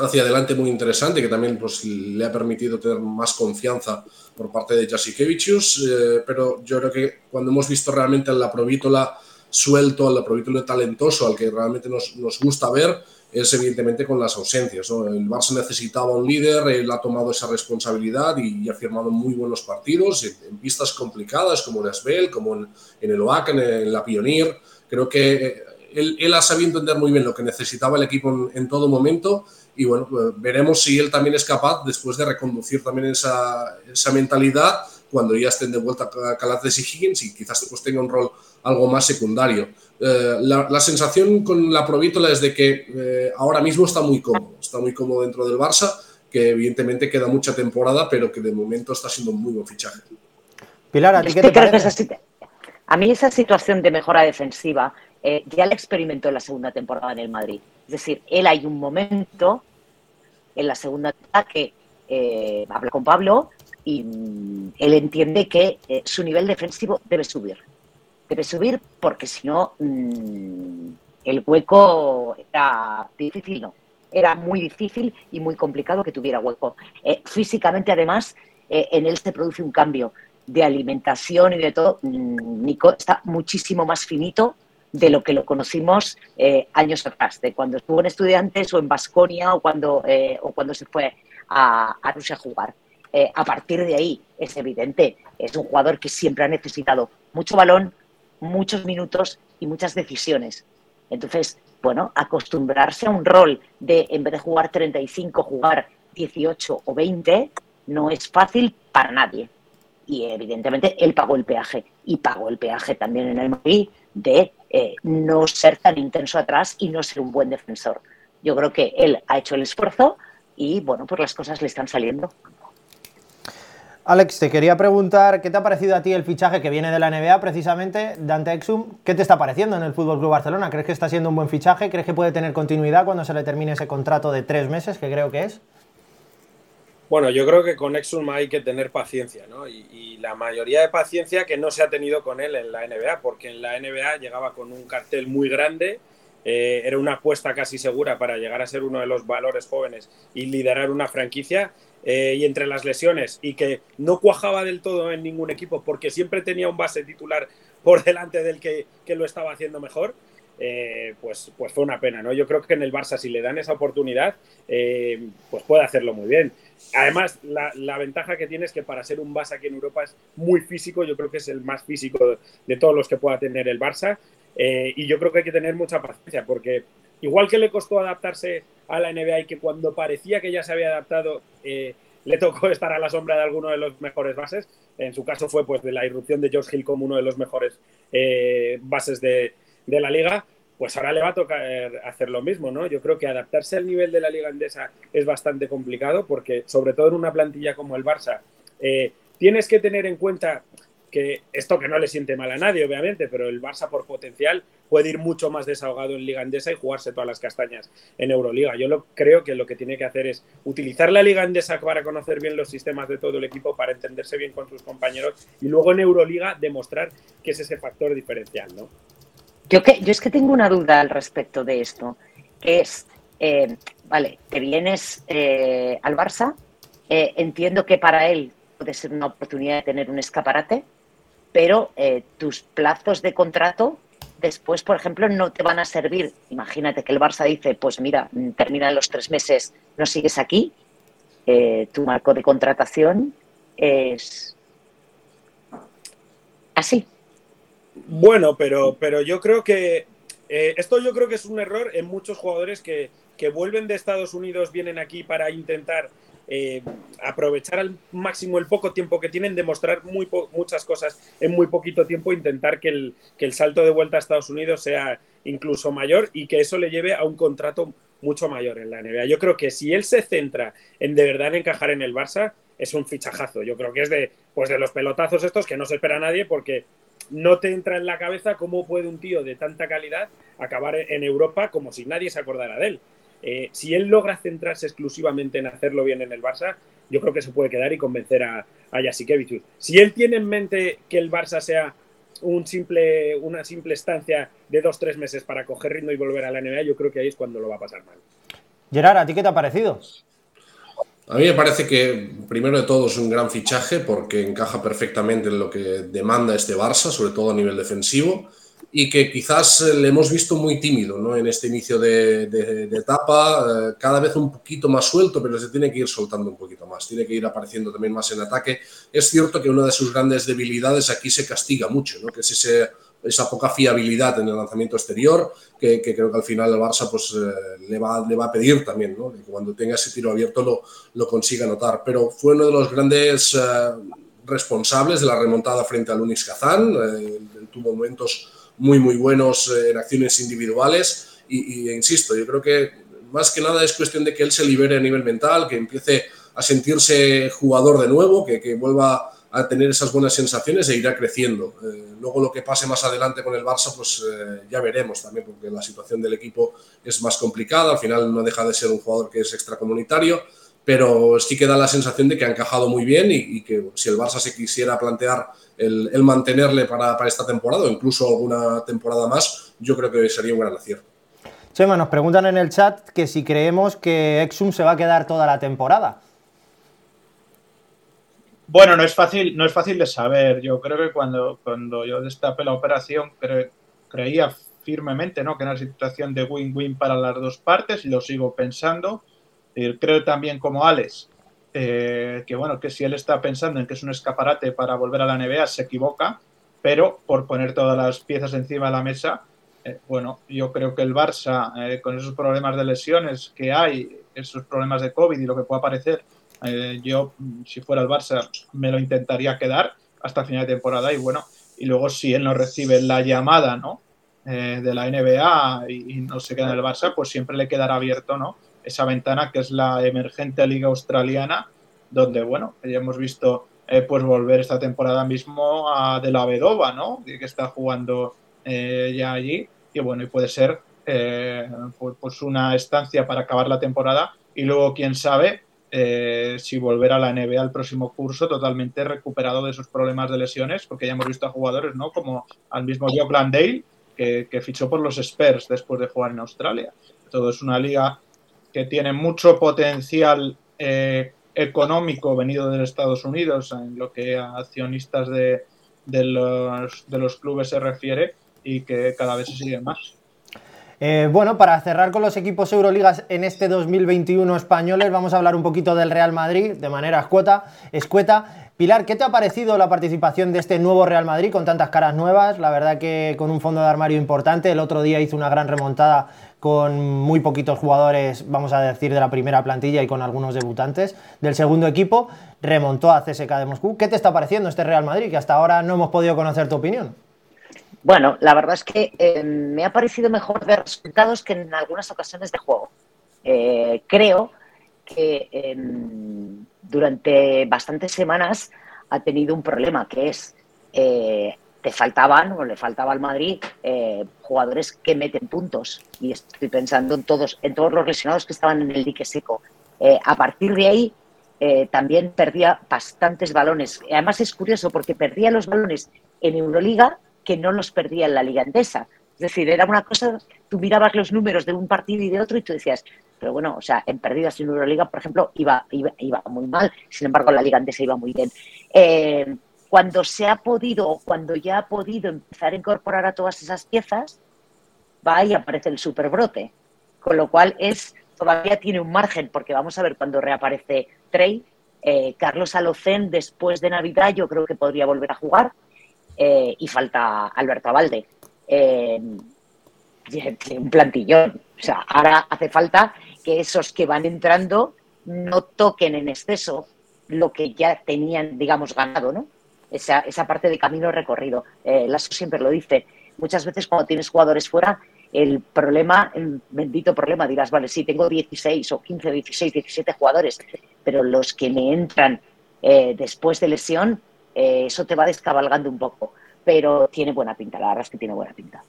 hacia adelante muy interesante que también pues, le ha permitido tener más confianza por parte de Jasikevicius, eh, pero yo creo que cuando hemos visto realmente a la Provítola suelto, al Provítola talentoso, al que realmente nos, gusta ver, es evidentemente con las ausencias. ¿no? El Barça necesitaba un líder, él ha tomado esa responsabilidad y, ha firmado muy buenos partidos en, en, pistas complicadas como en Asbel, como en, en el OAC, en, en, la Pioneer. Creo que él, él, ha sabido entender muy bien lo que necesitaba el equipo en, todo momento y bueno, pues veremos si él también es capaz después de reconducir también esa, esa mentalidad cuando ya estén de vuelta Calates y Higgins y quizás pues tenga un rol algo más secundario. Eh, la, la, sensación con la Provítola es de que eh, ahora mismo está muy cómodo, está muy cómodo dentro del Barça, que evidentemente queda mucha temporada, pero que de momento está siendo un muy buen fichaje. Pilar, ¿a ti qué te parece? A mí esa situación de mejora defensiva eh, ya la experimentó en la segunda temporada en el Madrid. Es decir, él hay un momento en la segunda etapa que eh, habla con Pablo y mm, él entiende que eh, su nivel defensivo debe subir. Debe subir porque si no, mmm, el hueco era difícil, no. Era muy difícil y muy complicado que tuviera hueco. Eh, físicamente, además, eh, en él se produce un cambio de alimentación y de todo. Mm, Nico está muchísimo más finito de lo que lo conocimos eh, años atrás, de cuando estuvo en Estudiantes o en Basconia o cuando, eh, o cuando se fue a, a Rusia a jugar. Eh, a partir de ahí, es evidente, es un jugador que siempre ha necesitado mucho balón, muchos minutos y muchas decisiones. Entonces, bueno, acostumbrarse a un rol de, en vez de jugar 35, jugar 18 o 20, no es fácil para nadie. y evidentemente él pagó el peaje y pagó el peaje también en el Madrid de eh, no ser tan intenso atrás y no ser un buen defensor. Yo creo que él ha hecho el esfuerzo y bueno, pues las cosas le están saliendo. Alex, te quería preguntar, ¿qué te ha parecido a ti el fichaje que viene de la NBA precisamente, Dante Exum? ¿Qué te está pareciendo en el Fútbol Club Barcelona? ¿Crees que está siendo un buen fichaje? ¿Crees que puede tener continuidad cuando se le termine ese contrato de tres meses, que creo que es? Bueno, yo creo que con Exum hay que tener paciencia, ¿no? Y, la mayoría de paciencia que no se ha tenido con él en la NBA, porque en la NBA llegaba con un cartel muy grande, eh, era una apuesta casi segura para llegar a ser uno de los valores jóvenes y liderar una franquicia. Eh, y entre las lesiones y que no cuajaba del todo en ningún equipo porque siempre tenía un base titular por delante del que, que lo estaba haciendo mejor, eh, pues, pues fue una pena, ¿no? Yo creo que en el Barça, si le dan esa oportunidad, pues puede hacerlo muy bien. Además, la, ventaja que tiene es que para ser un Barça aquí en Europa es muy físico, yo creo que es el más físico de todos los que pueda tener el Barça, eh, y yo creo que hay que tener mucha paciencia, porque igual que le costó adaptarse a la NBA y que cuando parecía que ya se había adaptado, le tocó estar a la sombra de alguno de los mejores bases, en su caso fue pues de la irrupción de George Hill como uno de los mejores bases de, de la liga, pues ahora le va a tocar hacer lo mismo, ¿no? Yo creo que adaptarse al nivel de la liga andesa es bastante complicado porque, sobre todo en una plantilla como el Barça, eh, tienes que tener en cuenta que esto que no le siente mal a nadie, obviamente, pero el Barça por potencial puede ir mucho más desahogado en Liga Andesa y jugarse todas las castañas en Euroliga. Yo lo, creo que lo que tiene que hacer es utilizar la Liga Andesa para conocer bien los sistemas de todo el equipo, para entenderse bien con sus compañeros y luego en Euroliga demostrar que es ese factor diferencial, ¿no? Yo, que, yo es que tengo una duda al respecto de esto, que es, eh, vale, te vienes eh, al Barça, eh, entiendo que para él puede ser una oportunidad de tener un escaparate, pero tus plazos de contrato después, por ejemplo, no te van a servir. Imagínate que el Barça dice, pues mira, terminan los tres meses, no sigues aquí, tu marco de contratación es así. Bueno, pero, pero yo creo que eh, esto yo creo que es un error en muchos jugadores que, vuelven de Estados Unidos, vienen aquí para intentar eh, aprovechar al máximo el poco tiempo que tienen, demostrar muy muchas cosas en muy poquito tiempo, intentar que el, que el salto de vuelta a Estados Unidos sea incluso mayor y que eso le lleve a un contrato mucho mayor en la NBA. Yo creo que si él se centra en de verdad en encajar en el Barça, es un fichajazo. Yo creo que es de, pues de los pelotazos estos que no se espera nadie porque no te entra en la cabeza cómo puede un tío de tanta calidad acabar en Europa como si nadie se acordara de él. Eh, si él logra centrarse exclusivamente en hacerlo bien en el Barça, yo creo que se puede quedar y convencer a, a Jasikevicius. Si él tiene en mente que el Barça sea un simple, una simple estancia de dos, tres meses para coger ritmo y volver a la NBA, yo creo que ahí es cuando lo va a pasar mal. Gerard, ¿a ti qué te ha parecido? A mí me parece que, primero de todo, es un gran fichaje porque encaja perfectamente en lo que demanda este Barça, sobre todo a nivel defensivo, y que quizás le hemos visto muy tímido ¿no? en este inicio de, etapa, eh, cada vez un poquito más suelto, pero se tiene que ir soltando un poquito más, tiene que ir apareciendo también más en ataque. Es cierto que una de sus grandes debilidades aquí se castiga mucho, ¿no? que es ese esa poca fiabilidad en el lanzamiento exterior, que, creo que al final el Barça pues, eh, le, va, le va a pedir también, ¿no? que cuando tenga ese tiro abierto lo, lo consiga anotar. Pero fue uno de los grandes eh, responsables de la remontada frente a Lunis Kazán, eh, tuvo momentos muy, muy buenos en acciones individuales. Y, insisto, yo creo que más que nada es cuestión de que él se libere a nivel mental, que empiece a sentirse jugador de nuevo, que, que vuelva a tener esas buenas sensaciones e irá creciendo. Eh, luego lo que pase más adelante con el Barça, pues eh, ya veremos también, porque la situación del equipo es más complicada, al final no deja de ser un jugador que es extracomunitario, pero sí que da la sensación de que ha encajado muy bien y, que si el Barça se quisiera plantear el, mantenerle para, para, esta temporada o incluso alguna temporada más, yo creo que sería un gran acierto. Chema, nos preguntan en el chat que si creemos que Exum se va a quedar toda la temporada. Bueno, no es fácil, no es fácil de saber. Yo creo que cuando, cuando yo destapé la operación creía firmemente ¿no? que era una situación de win-win para las dos partes y lo sigo pensando. Eh, creo también como Alex eh, que bueno, que si él está pensando en que es un escaparate para volver a la NBA, se equivoca, pero por poner todas las piezas encima de la mesa, eh, bueno, yo creo que el Barça, con esos problemas de lesiones que hay, esos problemas de COVID y lo que pueda aparecer, Eh, yo, si fuera el Barça, me lo intentaría quedar hasta final de temporada y bueno, y luego si él no recibe la llamada, ¿no? Eh, de la NBA y, no se queda en el Barça, pues siempre le quedará abierto, ¿no? Esa ventana que es la emergente Liga Australiana, donde, bueno, ya hemos visto eh, pues volver esta temporada mismo a De la Vedova, ¿no? Que está jugando eh, ya allí. Y bueno, y puede ser pues, pues, una estancia para acabar la temporada y luego, quién sabe, si volver a la NBA el próximo curso totalmente recuperado de sus problemas de lesiones, porque ya hemos visto a jugadores, ¿no? Como al mismo Joe Landale, que, fichó por los Spurs después de jugar en Australia. Todo es una liga que tiene mucho potencial eh, económico venido de Estados Unidos en lo que a accionistas de, los clubes se refiere y que cada vez se sigue más. Eh, bueno, para cerrar con los equipos Euroligas en este 2021 españoles, vamos a hablar un poquito del Real Madrid de manera escueta. escueta. Pilar, ¿qué te ha parecido la participación de este nuevo Real Madrid con tantas caras nuevas? La verdad que con un fondo de armario importante. El otro día hizo una gran remontada con muy poquitos jugadores, vamos a decir, de la primera plantilla y con algunos debutantes del segundo equipo. Remontó a CSK de Moscú. ¿Qué te está pareciendo este Real Madrid? Que hasta ahora no hemos podido conocer tu opinión. Bueno, la verdad es que eh, me ha parecido mejor ver resultados que en algunas ocasiones de juego. Eh, creo que em, durante bastantes semanas ha tenido un problema, que es eh, te faltaban o le faltaba al Madrid eh, jugadores que meten puntos. Y estoy pensando en todos, en todos los lesionados que estaban en el dique seco. Eh, a partir de ahí también perdía bastantes balones. Además es curioso porque perdía los balones en Euroliga que no los perdía en la Liga Endesa. Es decir, era una cosa, tú mirabas los números de un partido y de otro y tú decías, pero bueno, o sea, en perdidas en Euroliga, por ejemplo, iba, iba, muy mal, sin embargo, la Liga antes iba muy bien. Eh, cuando se ha podido, cuando ya ha podido empezar a incorporar a todas esas piezas, va y aparece el superbrote, con lo cual es todavía tiene un margen, porque vamos a ver cuando reaparece Trey, eh, Carlos Alocén después de Navidad yo creo que podría volver a jugar eh, y falta Alberto Avalde. un plantillón. O sea, ahora hace falta que esos que van entrando no toquen en exceso lo que ya tenían, digamos, ganado, ¿no? Esa, esa parte de camino recorrido. Eh, Lasso siempre lo dice. Muchas veces cuando tienes jugadores fuera, el problema, el bendito problema, dirás, vale, sí, tengo 16 o 15, 16, 17 jugadores, pero los que me entran eh, después de lesión, eh, eso te va descabalgando un poco. Pero tiene buena pinta, la verdad es que tiene buena pinta.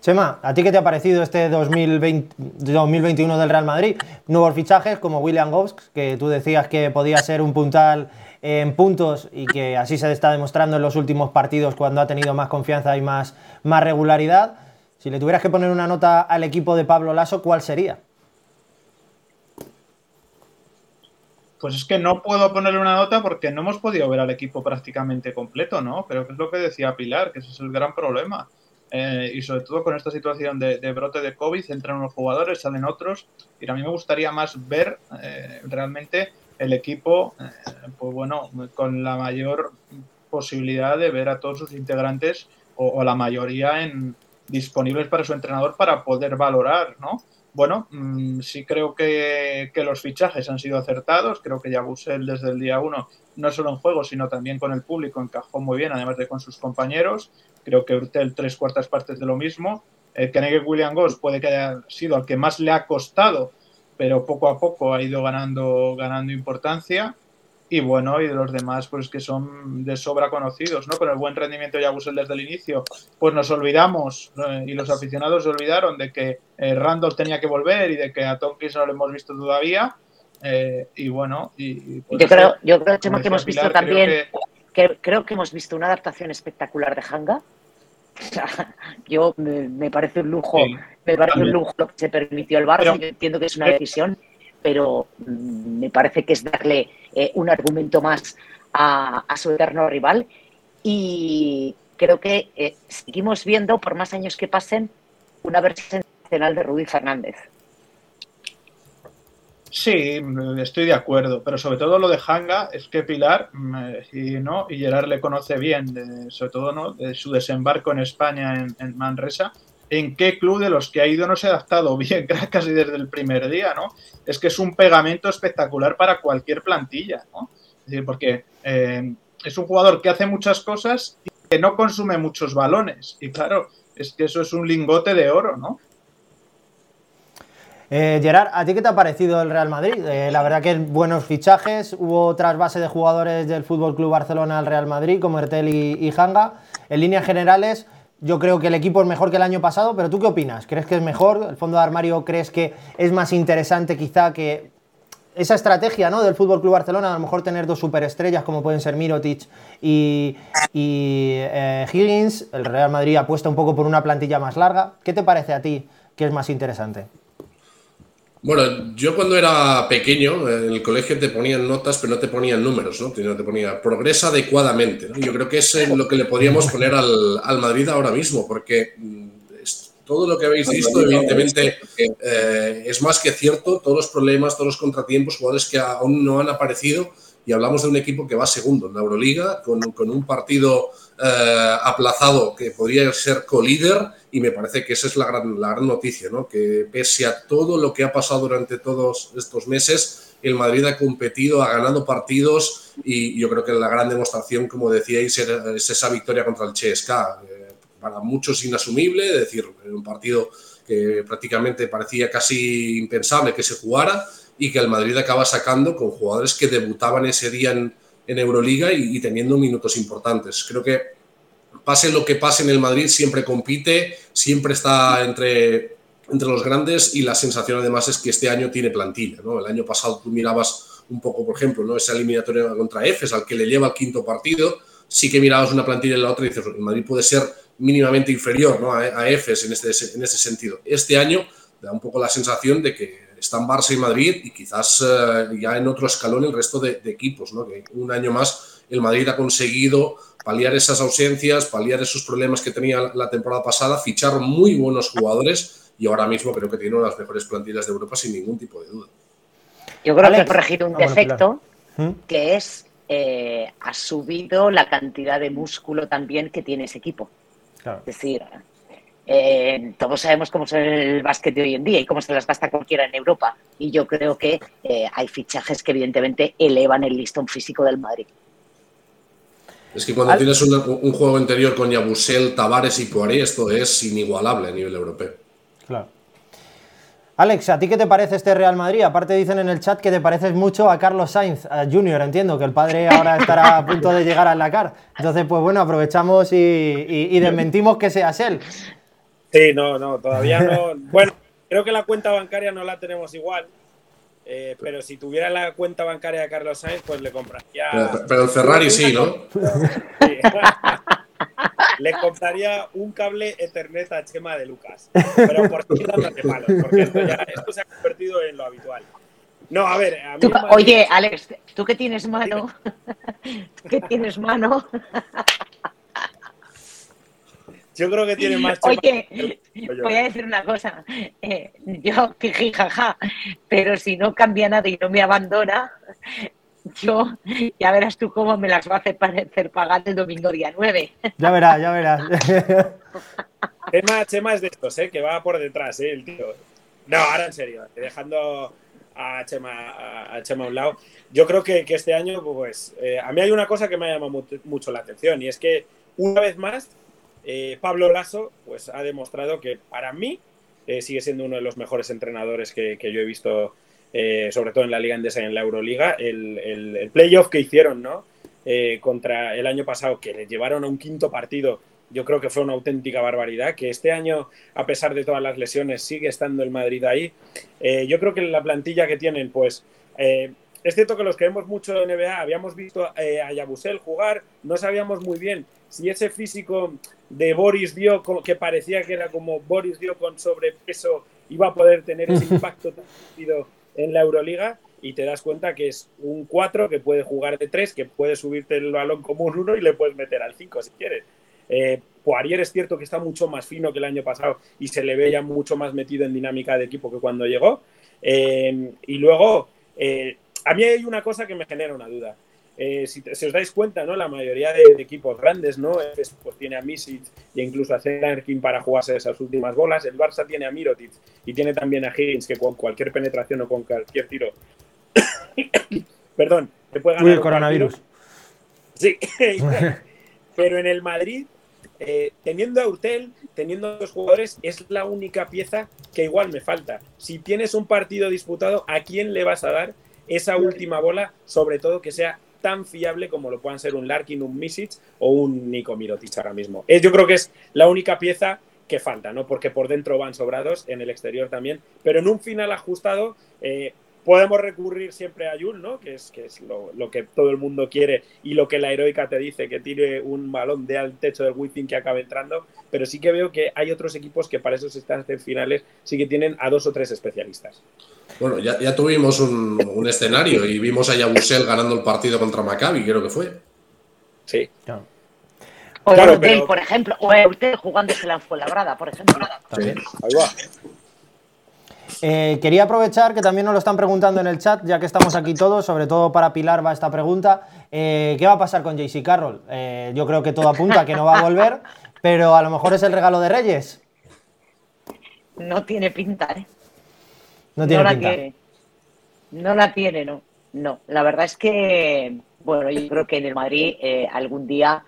Chema, ¿a ti qué te ha parecido este 2020, 2021 del Real Madrid? Nuevos fichajes como William Goss, que tú decías que podía ser un puntal en puntos y que así se está demostrando en los últimos partidos cuando ha tenido más confianza y más, más regularidad. Si le tuvieras que poner una nota al equipo de Pablo Lasso, ¿cuál sería? Pues es que no puedo ponerle una nota porque no hemos podido ver al equipo prácticamente completo, ¿no? Pero que es lo que decía Pilar, que ese es el gran problema eh, y sobre todo con esta situación de, brote de COVID, entran unos jugadores, salen otros, y a mí me gustaría más ver eh, realmente el equipo, eh, pues bueno, con la mayor posibilidad de ver a todos sus integrantes o, la mayoría en, disponibles para su entrenador para poder valorar, ¿no? Bueno, mm, sí creo que, que, los fichajes han sido acertados, creo que ya Busel desde el día uno, no solo en juego, sino también con el público, encajó muy bien, además de con sus compañeros, creo que Urtel tres cuartas partes de lo mismo. Eh, William Goss puede que haya sido el que más le ha costado, pero poco a poco ha ido ganando, ganando importancia. Y bueno, y de los demás, pues que son de sobra conocidos, ¿no? Con el buen rendimiento de Yabusel desde el inicio, pues nos olvidamos, y los aficionados se olvidaron de que eh, Randall tenía que volver y de que a Tompkins no lo hemos visto todavía. Eh, y bueno, y, pues yo, creo, yo creo que hemos visto también, creo que hemos visto una adaptación espectacular de Hanga yo me, parece un lujo, me parece un lujo lo que se permitió el Barça. yo entiendo que es una decisión, pero mm, me parece que es darle eh, un argumento más a, su eterno rival. Y creo que eh, seguimos viendo, por más años que pasen, una versión nacional de Rudy Fernández. Sí, estoy de acuerdo, pero sobre todo lo de Hanga es que Pilar mm, y no y Gerard le conoce bien, sobre todo no de su desembarco en España en, Manresa, en qué club de los que ha ido no se ha adaptado bien casi desde el primer día, ¿no? Es que es un pegamento espectacular para cualquier plantilla, ¿no? Porque eh, es un jugador que hace muchas cosas y que no consume muchos balones. Y claro, es que eso es un lingote de oro, ¿no? Eh, Gerard, ¿a ti qué te ha parecido el Real Madrid? Eh, la verdad que buenos fichajes, hubo trasvase de jugadores del Fútbol Club Barcelona al Real Madrid, como Ertel y, y Hanga. En líneas generales, yo creo que el equipo es mejor que el año pasado, pero ¿tú qué opinas? ¿Crees que es mejor? ¿El fondo de armario crees que es más interesante quizá que esa estrategia ¿no? del Fútbol Club Barcelona, a lo mejor tener dos superestrellas como pueden ser Mirotic y, eh, Higgins, el Real Madrid apuesta un poco por una plantilla más larga. ¿Qué te parece a ti que es más interesante? Bueno, yo cuando era pequeño, en el colegio te ponían notas, pero no te ponían números, ¿no? Te ponía progresa adecuadamente. Yo creo que es lo que le podríamos poner al, al Madrid ahora mismo, porque mm, todo lo que habéis visto, evidentemente, eh, es más que cierto. Todos los problemas, todos los contratiempos, jugadores que aún no han aparecido. Y hablamos de un equipo que va segundo en la Euroliga, con, con un partido eh, aplazado que podría ser co-líder y me parece que esa es la gran, la gran noticia, ¿no? que pese a todo lo que ha pasado durante todos estos meses, el Madrid ha competido, ha ganado partidos y yo creo que la gran demostración, como decíais, es esa victoria contra el CSKA. Eh, para muchos inasumible, es decir, un partido que prácticamente parecía casi impensable que se jugara y que el Madrid acaba sacando con jugadores que debutaban ese día en, en Euroliga y, teniendo minutos importantes. Creo que pase lo que pase en el Madrid, siempre compite, siempre está entre, entre los grandes y la sensación además es que este año tiene plantilla. ¿no? El año pasado tú mirabas un poco, por ejemplo, ¿no? esa eliminatoria contra EFES, al que le lleva el quinto partido, sí que mirabas una plantilla en la otra y dices, el Madrid puede ser mínimamente inferior ¿no? a, EFES en este, en ese sentido. Este año da un poco la sensación de que están Barça y Madrid y quizás eh, ya en otro escalón el resto de, equipos, ¿no? que un año más el Madrid ha conseguido paliar esas ausencias, paliar esos problemas que tenía la temporada pasada, fichar muy buenos jugadores y ahora mismo creo que tiene una de las mejores plantillas de Europa sin ningún tipo de duda. Yo creo que ha corregido un defecto ¿Mm? que es eh, ha subido la cantidad de músculo también que tiene ese equipo. Es decir, eh, todos sabemos cómo es el básquet de hoy en día y cómo se las gasta cualquiera en Europa. Y yo creo que eh, hay fichajes que evidentemente elevan el listón físico del Madrid. Es que cuando tienes un, juego interior con Yabusel, Tavares y Poiré, esto es inigualable a nivel europeo. Claro. Alex, ¿a ti qué te parece este Real Madrid? Aparte dicen en el chat que te pareces mucho a Carlos Sainz Junior, entiendo, que el padre ahora estará a punto de llegar al Dakar. Entonces, pues bueno, aprovechamos y, y desmentimos que seas él. Sí, no, no, todavía no. Bueno, creo que la cuenta bancaria no la tenemos igual. Eh, pero si tuviera la cuenta bancaria de Carlos Sainz, pues le compraría. Pero, el Ferrari sí, ¿no? le compraría un cable Ethernet a Chema de Lucas. Pero por si de malo, porque esto, ya, esto se ha convertido en lo habitual. No, a ver. A mí Oye, Alex, tú que tienes mano, ¿tú que tienes mano, yo creo que tiene más. Oye, voy a decir una cosa. Eh, yo, jaja, pero si no cambia nada y no me abandona, yo ya verás tú cómo me las va a hacer parecer pagar el domingo día 9. Ya verás, ya verás. Chema, Chema es de estos, ¿eh? que va por detrás, ¿eh? el tío. No, ahora en serio, dejando a Chema a, Chema a un lado. Yo creo que, este año, pues, eh, a mí hay una cosa que me ha llamado mucho la atención y es que una vez más eh, Pablo Lasso pues, ha demostrado que para mí eh, sigue siendo uno de los mejores entrenadores que, yo he visto, eh, sobre todo en la Liga Endesa y en la Euroliga. El, playoff que hicieron ¿no? contra el año pasado, que le llevaron a un quinto partido, yo creo que fue una auténtica barbaridad. Que este año, a pesar de todas las lesiones, sigue estando el Madrid ahí. yo creo que la plantilla que tienen, pues es cierto que los que mucho de NBA habíamos visto a Yabusel jugar, no sabíamos muy bien si ese físico de Boris Dio, que parecía que era como Boris Dio con sobrepeso, iba a poder tener ese impacto tan en la Euroliga y te das cuenta que es un 4 que puede jugar de 3, que puede subirte el balón como un 1 y le puedes meter al 5 si quieres. Eh, Poirier es cierto que está mucho más fino que el año pasado y se le ve ya mucho más metido en dinámica de equipo que cuando llegó. Eh, y luego, eh, a mí hay una cosa que me genera una duda. Eh, si, os dais cuenta, ¿no? La mayoría de, equipos grandes, ¿no? Pues tiene a Misic e incluso a Zenarkin para jugarse esas últimas bolas. El Barça tiene a Mirotic y tiene también a Higgins que con cualquier penetración o con cualquier tiro, perdón, te puede ganar. Uy, coronavirus. Sí, pero en el Madrid eh, teniendo a Urtel, teniendo a los jugadores, es la única pieza que igual me falta. Si tienes un partido disputado, ¿a quién le vas a dar esa última bola? Sobre todo que sea tan fiable como lo puedan ser un Larkin, un Misic o un Nico Mirotic ahora mismo. yo creo que es la única pieza que falta, ¿no? Porque por dentro van sobrados, en el exterior también, pero en un final ajustado eh, podemos recurrir siempre a Yul, ¿no? Que es, que es lo, que todo el mundo quiere y lo que la heroica te dice, que tire un balón de al techo del Wizzing que acabe entrando, pero sí que veo que hay otros equipos que para esos instancias finales sí que tienen a dos o tres especialistas. Bueno, ya, tuvimos un, escenario y vimos a Yabusel ganando el partido contra Maccabi, creo que fue. Sí. O claro, por ejemplo, o usted jugándose la Fuenlabrada, por ejemplo. Sí. Ahí va. Eh, quería aprovechar que también nos lo están preguntando en el chat, ya que estamos aquí todos, sobre todo para Pilar va esta pregunta. Eh, ¿Qué va a pasar con JC Carroll? Eh, yo creo que todo apunta a que no va a volver, pero a lo mejor es el regalo de Reyes. No tiene pinta, ¿eh? No tiene pinta. No la tiene, no. No, la verdad es que, bueno, yo creo que en el Madrid algún día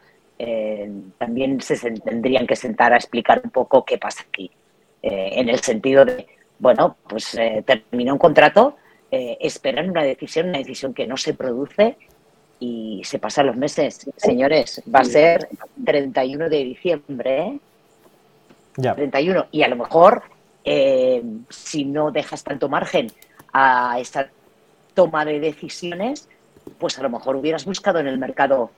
también se tendrían que sentar a explicar un poco qué pasa aquí. en el sentido de, bueno, pues eh, termina un contrato, eh, esperan una decisión, una decisión que no se produce y se pasan los meses. Señores, va a ser 31 de diciembre, ¿eh? Ya. 31. Y a lo mejor, eh, si no dejas tanto margen a esta toma de decisiones, pues a lo mejor hubieras buscado en el mercado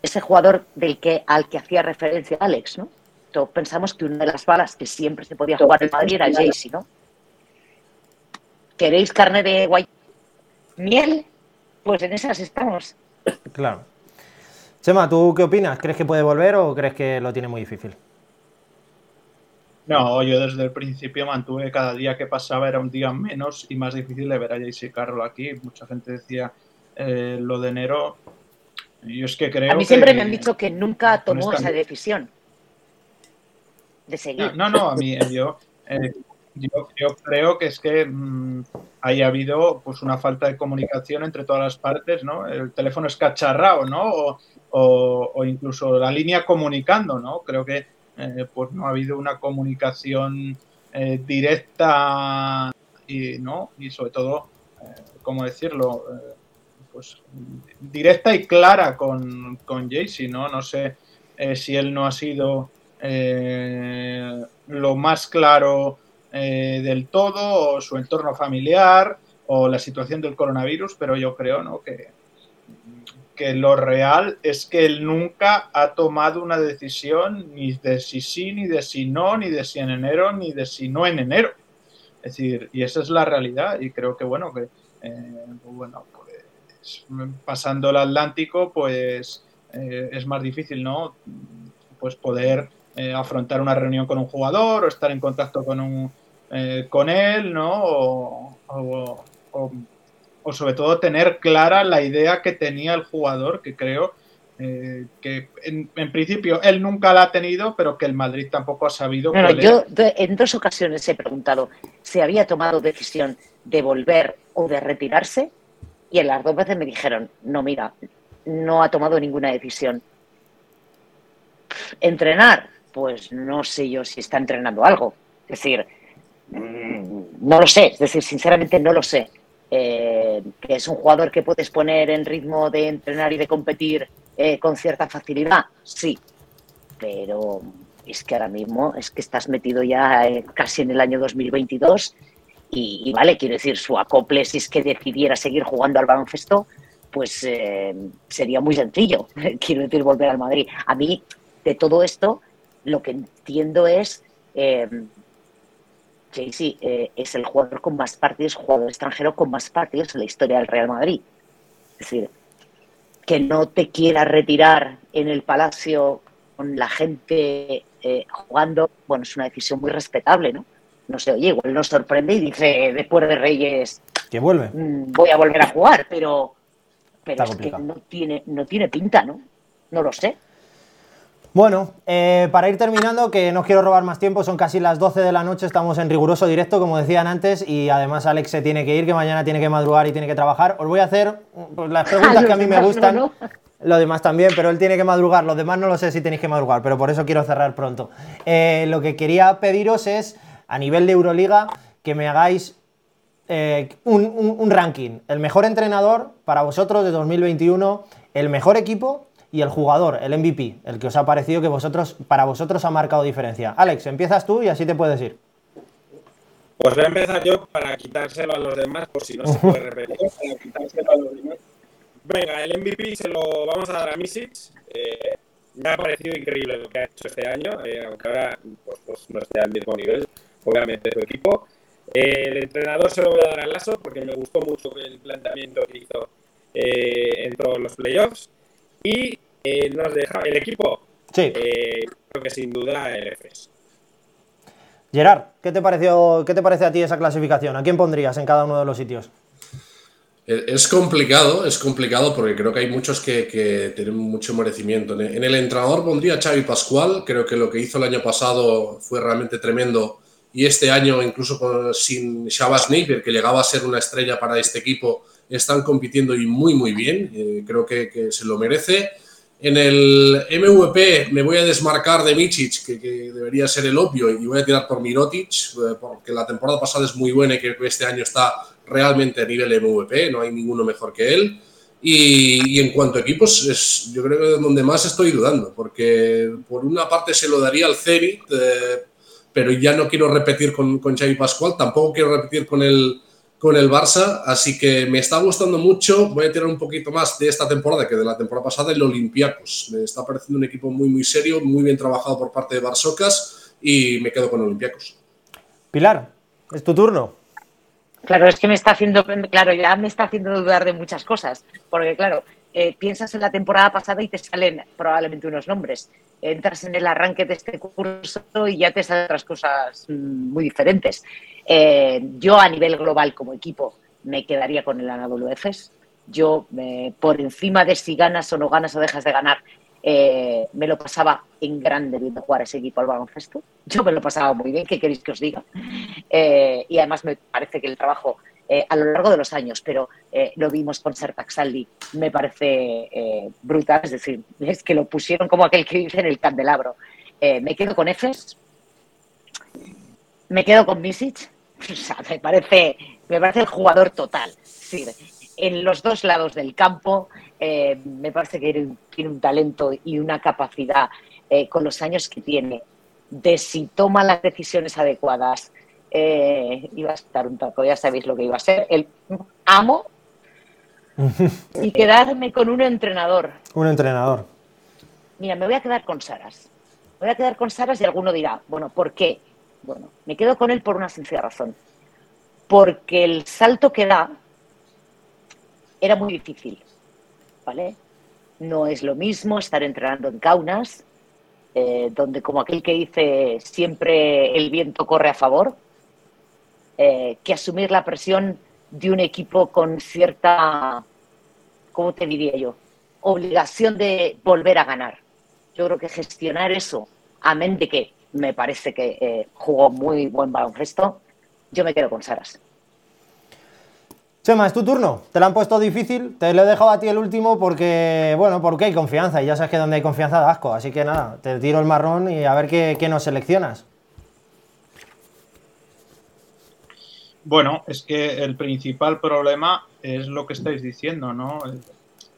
ese jugador del que al que hacía referencia Alex, ¿no? Todos pensamos que una de las balas que siempre se podía jugar en Madrid era Jaycee, ¿no? ¿Queréis carne de guay? ¿Miel? Pues en esas estamos. Claro. Chema, ¿tú qué opinas? ¿Crees que puede volver o crees que lo tiene muy difícil? No, yo desde el principio mantuve cada día que pasaba era un día menos y más difícil de ver a JC Carroll aquí. Mucha gente decía eh, lo de enero. Yo es que creo A mí siempre me han dicho que nunca tomó esa decisión. No, no, a mí eh, yo, eh, yo, creo que es que mm, haya habido pues una falta de comunicación entre todas las partes, ¿no? El teléfono es cacharrado, ¿no? O, incluso la línea comunicando, ¿no? Creo que eh, pues no ha habido una comunicación directa y, ¿no? Y sobre todo, ¿cómo decirlo? pues directa y clara con, con Jaycee, ¿no? No sé si él no ha sido eh, lo más claro eh, del todo, o su entorno familiar, o la situación del coronavirus, pero yo creo ¿no? que, que lo real es que él nunca ha tomado una decisión ni de si sí, ni de si no, ni de si en enero, ni de si no en enero. Es decir, y esa es la realidad, y creo que bueno, que eh, bueno, pues pasando el Atlántico, pues es más difícil, ¿no? Pues poder eh, afrontar una reunión con un jugador o estar en contacto con, un, eh, con él, ¿no? O, sobre todo tener clara la idea que tenía el jugador, que creo eh, que en, principio él nunca la ha tenido, pero que el Madrid tampoco ha sabido. Bueno, yo en dos ocasiones he preguntado si había tomado decisión de volver o de retirarse y en las dos veces me dijeron, no, mira, no ha tomado ninguna decisión. Entrenar, pues no sé yo si está entrenando algo. Es decir, mm, no lo sé, es decir, sinceramente no lo sé. Eh, que es un jugador que puedes poner en ritmo de entrenar y de competir eh, con cierta facilidad, sí, pero es que ahora mismo es que estás metido ya eh, casi en el año 2022 y, vale, quiero decir, su acople si es que decidiera seguir jugando al baloncesto, pues sería muy sencillo, quiero decir, volver al Madrid. A mí, de todo esto, lo que entiendo es, eh, eh, es el jugador con más partidos, jugador extranjero con más partidos en la historia del Real Madrid. Es decir, que no te quiera retirar en el Palacio con la gente eh, jugando, bueno, es una decisión muy respetable, ¿no? No sé, oye, igual nos sorprende y dice, después de Reyes... Que vuelve. Mm, voy a volver a jugar, pero pero es que no tiene, no tiene pinta, ¿no? No lo sé. Bueno, eh, para ir terminando, que no quiero robar más tiempo, son casi las 12 de la noche, estamos en riguroso directo, como decían antes, y además Alex se tiene que ir, que mañana tiene que madrugar y tiene que trabajar. Os voy a hacer pues, las preguntas que a mí me gustan. Lo Los demás también, pero él tiene que madrugar. Los demás no lo sé si tenéis que madrugar, pero por eso quiero cerrar pronto. Eh, lo que quería pediros es, a nivel de Euroliga, que me hagáis eh, un ranking. El mejor entrenador para vosotros de 2021, el mejor equipo y el jugador, el MVP, el que os ha parecido que vosotros, para vosotros ha marcado diferencia. Alex, empiezas tú y así te puedes ir. Pues voy a empezar yo para quitárselo a los demás, por si no se puede repetir. Venga, el MVP se lo vamos a dar a Misic. Eh, me ha parecido increíble lo que ha hecho este año, eh, aunque ahora pues, pues, no esté al mismo nivel, obviamente, su equipo. Eh, el entrenador se lo voy a dar a Lasso porque me gustó mucho el planteamiento que hizo en todos los playoffs. Y eh, nos deja el equipo. Sí. Eh, creo que sin duda el EFES. Gerard, ¿qué te, pareció, ¿qué te parece a ti esa clasificación? ¿A quién pondrías en cada uno de los sitios? Es complicado, es complicado porque creo que hay muchos que, tienen mucho merecimiento. En el entrenador pondría a Xavi Pascual, creo que lo que hizo el año pasado fue realmente tremendo y este año incluso sin Shabazz Napier, que llegaba a ser una estrella para este equipo, están compitiendo y muy muy bien, creo que, que se lo merece. En el MVP me voy a desmarcar de Michic, que, debería ser el obvio, y voy a tirar por Mirotic, eh, porque la temporada pasada es muy buena y que este año está realmente a nivel MVP, no hay ninguno mejor que él. Y, en cuanto a equipos, es, yo creo que es donde más estoy dudando, porque por una parte se lo daría al Zenit, eh, pero ya no quiero repetir con, con Xavi Pascual, tampoco quiero repetir con el, con el Barça, así que me está gustando mucho. Voy a tirar un poquito más de esta temporada que de la temporada pasada, el Olympiacos. Me está pareciendo un equipo muy, muy serio, muy bien trabajado por parte de Barsocas y me quedo con Olympiacos. Pilar, es tu turno. Claro, es que me está haciendo, claro, ya me está haciendo dudar de muchas cosas, porque claro, eh, piensas en la temporada pasada y te salen probablemente unos nombres. Entras en el arranque de este curso y ya te salen otras cosas mm, muy diferentes. Eh, yo a nivel global como equipo me quedaría con el Anadolu Efes. Yo, eh, por encima de si ganas o no ganas o dejas de ganar, me lo pasaba en grande viendo jugar ese equipo al baloncesto. Yo me lo pasaba muy bien, ¿qué queréis que os diga? y además me parece que el trabajo eh, a lo largo de los años, pero eh, lo vimos con Sertac Saldi, me parece eh, brutal, es decir, es que lo pusieron como aquel que dice en el candelabro. me quedo con Efes, me quedo con Misic, me parece, me parece el jugador total. en los dos lados del campo, me parece que tiene un talento y una capacidad con los años que tiene de si toma las decisiones adecuadas, eh, iba a estar un taco, ya sabéis lo que iba a ser, el amo y quedarme con un entrenador. Un entrenador. Mira, me voy a quedar con Saras. Me voy a quedar con Saras y alguno dirá, bueno, ¿por qué? Bueno, me quedo con él por una sencilla razón. Porque el salto que da era muy difícil, ¿vale? No es lo mismo estar entrenando en Kaunas, eh, donde como aquel que dice siempre el viento corre a favor, eh, que asumir la presión de un equipo con cierta, ¿cómo te diría yo? Obligación de volver a ganar. Yo creo que gestionar eso, amén de que me parece que eh, jugó muy buen baloncesto, yo me quedo con Saras. Chema, es tu turno. Te lo han puesto difícil. Te lo he dejado a ti el último porque, bueno, porque hay confianza y ya sabes que donde hay confianza da asco. Así que nada, te tiro el marrón y a ver qué, qué nos seleccionas. Bueno, es que el principal problema es lo que estáis diciendo, ¿no?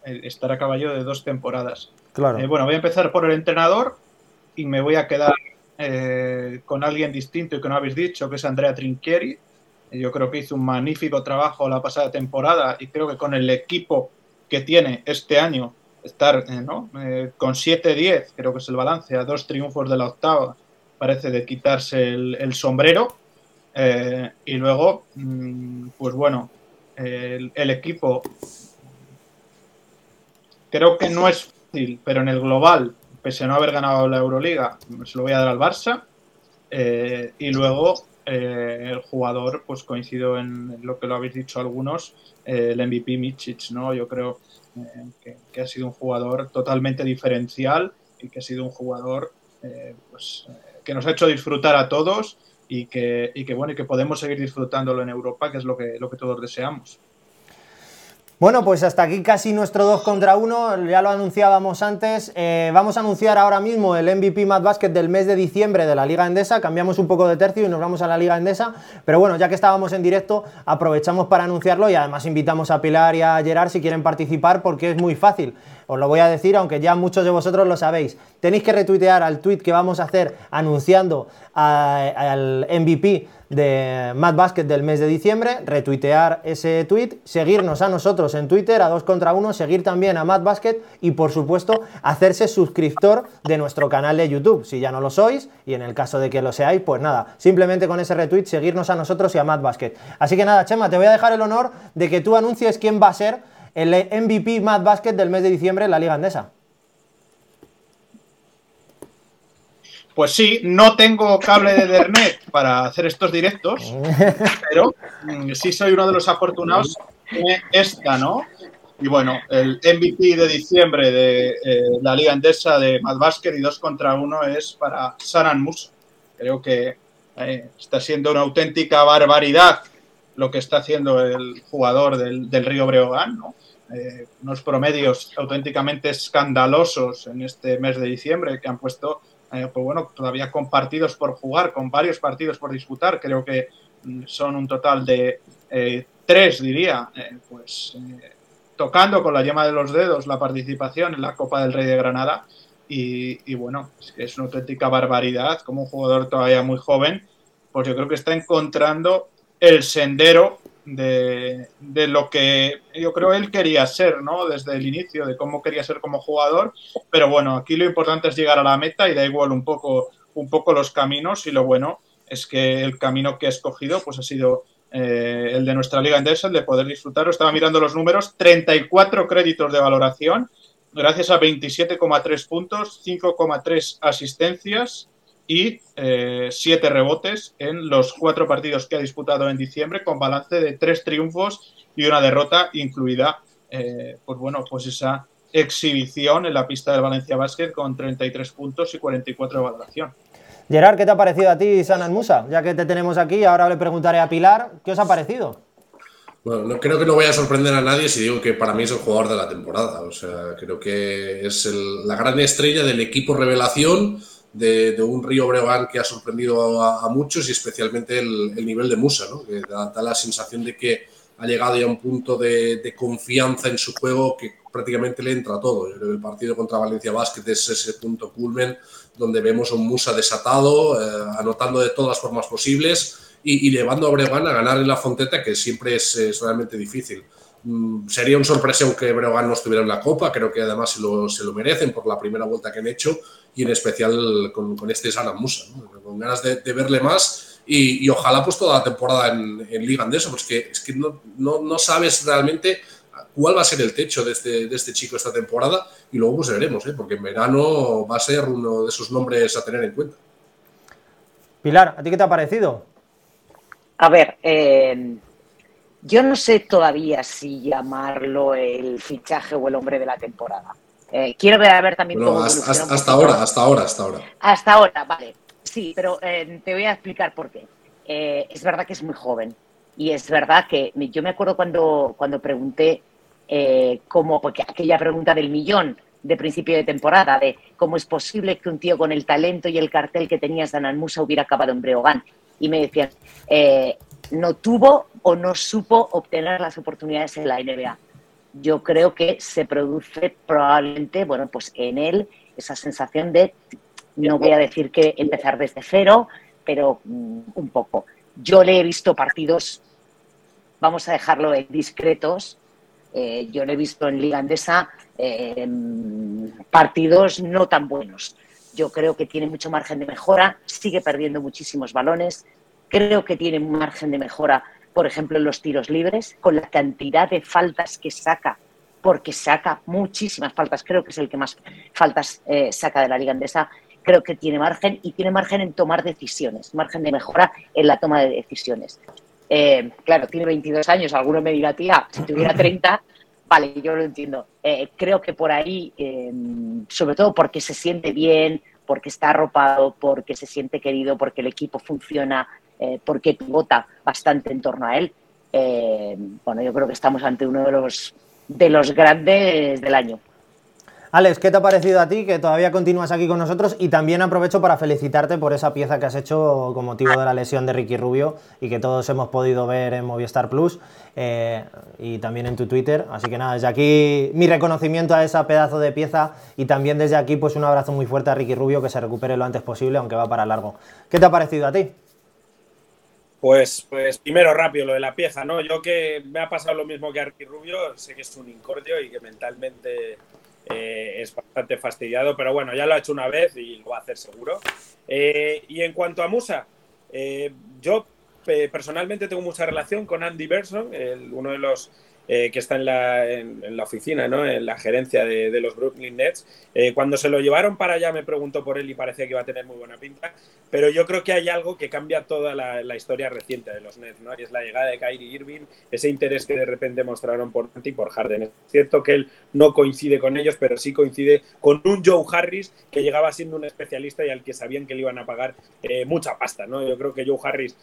estar a caballo de dos temporadas. Claro. Eh, bueno, voy a empezar por el entrenador y me voy a quedar eh, con alguien distinto y que no habéis dicho, que es Andrea Trinchieri. Yo creo que hizo un magnífico trabajo la pasada temporada y creo que con el equipo que tiene este año, estar eh, ¿no? con 7-10, creo que es el balance, a dos triunfos de la octava, parece de quitarse el sombrero. Eh, y luego, mm, pues bueno, el, equipo creo que no es fácil, pero en el global, pese a no haber ganado la Euroliga, se lo voy a dar al Barça. Eh, y luego, eh, el jugador, pues coincido en lo que lo habéis dicho algunos, el MVP Michich, ¿no? Yo creo que, ha sido un jugador totalmente diferencial y que ha sido un jugador pues, que nos ha hecho disfrutar a todos y que, y que, bueno y que podemos seguir disfrutándolo en Europa, que es lo que, lo que todos deseamos. Bueno, pues hasta aquí casi nuestro 2 contra 1, ya lo anunciábamos antes. Eh, vamos a anunciar ahora mismo el MVP Mad Basket del mes de diciembre de la Liga Endesa. Cambiamos un poco de tercio y nos vamos a la Liga Endesa. Pero bueno, ya que estábamos en directo, aprovechamos para anunciarlo y además invitamos a Pilar y a Gerard si quieren participar porque es muy fácil. Os lo voy a decir, aunque ya muchos de vosotros lo sabéis. Tenéis que retuitear al tweet que vamos a hacer anunciando al MVP de Mad Basket del mes de diciembre, retuitear ese tweet, seguirnos a nosotros en Twitter, a 2 contra 1, seguir también a Mad Basket y por supuesto hacerse suscriptor de nuestro canal de YouTube, si ya no lo sois y en el caso de que lo seáis, pues nada, simplemente con ese retweet seguirnos a nosotros y a Mad Basket. Así que nada, Chema, te voy a dejar el honor de que tú anuncies quién va a ser el MVP Mad Basket del mes de diciembre en la Liga Andesa. Pues sí, no tengo cable de Ethernet para hacer estos directos, pero mm, sí soy uno de los afortunados de esta, ¿no? Y bueno, el MVP de diciembre de eh, la Liga Endesa de Mad Basket y 2 contra 1 es para Saran Musa. Creo que eh, está siendo una auténtica barbaridad lo que está haciendo el jugador del, Río Breogán, ¿no? Eh, unos promedios auténticamente escandalosos en este mes de diciembre que han puesto eh, pues bueno, todavía con partidos por jugar, con varios partidos por disputar, creo que mm, son un total de eh, tres, diría, eh, pues tocando con la yema de los dedos la participación en la Copa del Rey de Granada. Y, bueno, es que es una auténtica barbaridad, como un jugador todavía muy joven, pues yo creo que está encontrando el sendero de, lo que yo creo él quería ser, ¿no? Desde el inicio, de cómo quería ser como jugador. Pero bueno, aquí lo importante es llegar a la meta y da igual un poco, un poco los caminos. Y lo bueno es que el camino que ha escogido pues ha sido eh, el de nuestra liga Endesa, el de poder disfrutarlo. Estaba mirando los números, 34 créditos de valoración, gracias a 27,3 puntos, 5,3 asistencias y eh, siete rebotes en los cuatro partidos que ha disputado en diciembre, con balance de tres triunfos y una derrota, incluida, eh, pues bueno, pues esa exhibición en la pista del Valencia Basket con 33 puntos y 44 de valoración. Gerard, ¿qué te ha parecido a ti, Sanan Musa? Ya que te tenemos aquí, ahora le preguntaré a Pilar, ¿qué os ha parecido? Bueno, no, creo que no voy a sorprender a nadie si digo que para mí es el jugador de la temporada. O sea, creo que es la gran estrella del equipo revelación de, un Río Breogán que ha sorprendido a, muchos y especialmente el, nivel de Musa, ¿no? que da, la sensación de que ha llegado ya a un punto de, confianza en su juego que prácticamente le entra todo. El partido contra Valencia Basket es ese punto culmen donde vemos a un Musa desatado, eh, anotando de todas las formas posibles y, llevando a Breogán a ganar en la Fonteta, que siempre es, realmente difícil. Mm, sería un sorpresa aunque Breogán no estuviera en la Copa, creo que además se lo merecen por la primera vuelta que han hecho y en especial con, con este Sana Musa, con ganas de, verle más y, ojalá pues toda la temporada en, Liga Andesa, porque es que no, no, no, sabes realmente cuál va a ser el techo de este, de este chico esta temporada y luego pues veremos, ¿eh? porque en verano va a ser uno de esos nombres a tener en cuenta. Pilar, ¿a ti qué te ha parecido? A ver, eh, yo no sé todavía si llamarlo el fichaje o el hombre de la temporada. Eh, quiero ver, a ver también cómo hasta, hasta, ahora, hasta ahora, hasta ahora. Hasta ahora, vale. Sí, pero eh, te voy a explicar por qué. Eh, es verdad que es muy joven y es verdad que yo me acuerdo cuando, cuando pregunté cómo, porque aquella pregunta del millón de principio de temporada, de cómo es posible que un tío con el talento y el cartel que tenías de Musa hubiera acabado en Breogán. Y me decían, no tuvo o no supo obtener las oportunidades en la NBA yo creo que se produce probablemente, bueno, pues en él esa sensación de, no voy a decir que empezar desde cero, pero mm, un poco. Yo le he visto partidos, vamos a dejarlo en discretos, eh, yo le he visto en Liga Andesa eh, partidos no tan buenos. Yo creo que tiene mucho margen de mejora, sigue perdiendo muchísimos balones, creo que tiene margen de mejora por ejemplo, en los tiros libres, con la cantidad de faltas que saca, porque saca muchísimas faltas, creo que es el que más faltas eh, saca de la Liga Andesa, creo que tiene margen y tiene margen en tomar decisiones, margen de mejora en la toma de decisiones. Eh, claro, tiene 22 años, alguno me dirá, tía, si tuviera 30, vale, yo lo entiendo. Eh, creo que por ahí, eh, sobre todo porque se siente bien, porque está arropado, porque se siente querido, porque el equipo funciona, porque pivota bastante en torno a él, bueno, yo creo que estamos ante uno de los, de los grandes del año. Alex, ¿qué te ha parecido a ti que todavía continúas aquí con nosotros? Y también aprovecho para felicitarte por esa pieza que has hecho con motivo de la lesión de Ricky Rubio y que todos hemos podido ver en Movistar Plus eh, y también en tu Twitter. Así que nada, desde aquí mi reconocimiento a esa pedazo de pieza y también desde aquí pues un abrazo muy fuerte a Ricky Rubio que se recupere lo antes posible, aunque va para largo. ¿Qué te ha parecido a ti? Pues, pues primero rápido lo de la pieza, ¿no? Yo que me ha pasado lo mismo que a Rubio, sé que es un incordio y que mentalmente eh, es bastante fastidiado, pero bueno, ya lo ha hecho una vez y lo va a hacer seguro. Eh, y en cuanto a Musa, eh, yo personalmente tengo mucha relación con Andy Berson, uno de los eh, que está en la, en, la, oficina, ¿no? en la gerencia de, los Brooklyn Nets. Eh, cuando se lo llevaron para allá me preguntó por él y parecía que iba a tener muy buena pinta, pero yo creo que hay algo que cambia toda la, la historia reciente de los Nets, ¿no? y es la llegada de Kyrie Irving, ese interés que de repente mostraron por Dante y por Harden. Es cierto que él no coincide con ellos, pero sí coincide con un Joe Harris que llegaba siendo un especialista y al que sabían que le iban a pagar eh, mucha pasta. ¿no? Yo creo que Joe Harris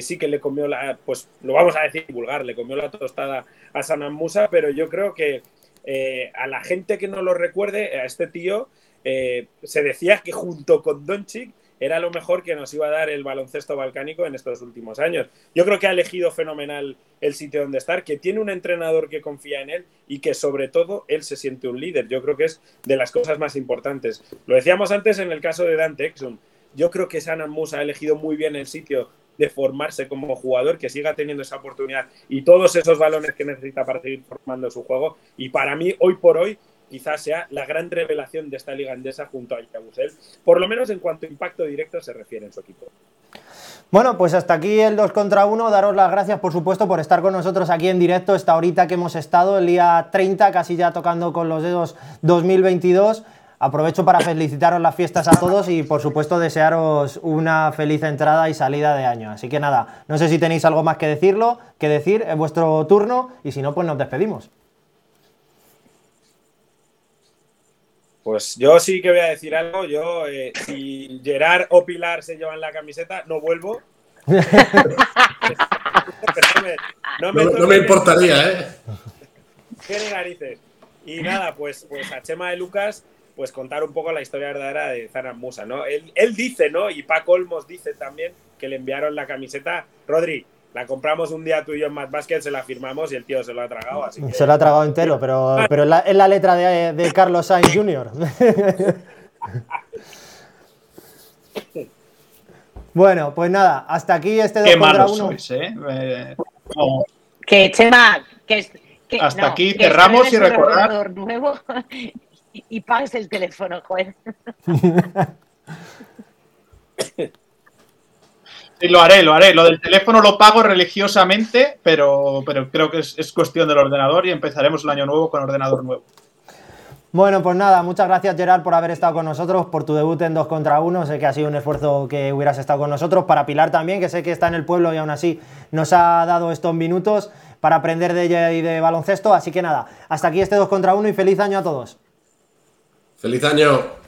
sí que le comió la, pues lo vamos a decir vulgar, le comió la tostada a Sanan Musa, pero yo creo que eh, a la gente que no lo recuerde, a este tío eh, se decía que junto con Doncic era lo mejor que nos iba a dar el baloncesto balcánico en estos últimos años. Yo creo que ha elegido fenomenal el sitio donde estar, que tiene un entrenador que confía en él y que sobre todo él se siente un líder. Yo creo que es de las cosas más importantes. Lo decíamos antes en el caso de Dante Exum. Yo creo que Sanan Musa ha elegido muy bien el sitio de formarse como jugador, que siga teniendo esa oportunidad y todos esos balones que necesita para seguir formando su juego. Y para mí, hoy por hoy, quizás sea la gran revelación de esta liga andesa junto a Yabusel, por lo menos en cuanto a impacto directo se refiere en su equipo. Bueno, pues hasta aquí el 2 contra 1. Daros las gracias, por supuesto, por estar con nosotros aquí en directo esta horita que hemos estado, el día 30, casi ya tocando con los dedos 2022. Aprovecho para felicitaros las fiestas a todos y por supuesto desearos una feliz entrada y salida de año. Así que nada, no sé si tenéis algo más que decirlo, que decir, en vuestro turno y si no, pues nos despedimos. Pues yo sí que voy a decir algo. Yo, eh, si Gerard o Pilar se llevan la camiseta, no vuelvo. no, me, importaría, ¿eh? Qué narices. Y nada, pues, pues a Chema de Lucas pues contar un poco la historia verdadera de Zanan Musa, ¿no? Él, dice, ¿no? Y Paco Olmos dice también que le enviaron la camiseta. Rodri, la compramos un día tú y yo en Mad Basket, se la firmamos y el tío se lo ha tragado. Así Se lo ha tragado entero, pero, pero es, la, letra de, Carlos Sainz Jr. bueno, pues nada, hasta aquí este 2 contra 1. ¿eh? Que Chema, que, hasta aquí cerramos y recordar. Nuevo y, pagues el teléfono, joder. Sí, lo haré, lo haré. Lo del teléfono lo pago religiosamente, pero, pero creo que es, cuestión del ordenador y empezaremos el año nuevo con ordenador nuevo. Bueno, pues nada, muchas gracias Gerard por haber estado con nosotros, por tu debut en 2 contra 1. Sé que ha sido un esfuerzo que hubieras estado con nosotros. Para Pilar también, que sé que está en el pueblo y aún así nos ha dado estos minutos para aprender de ella y de baloncesto. Así que nada, hasta aquí este 2 contra 1 y feliz año a todos. ¡Feliz año!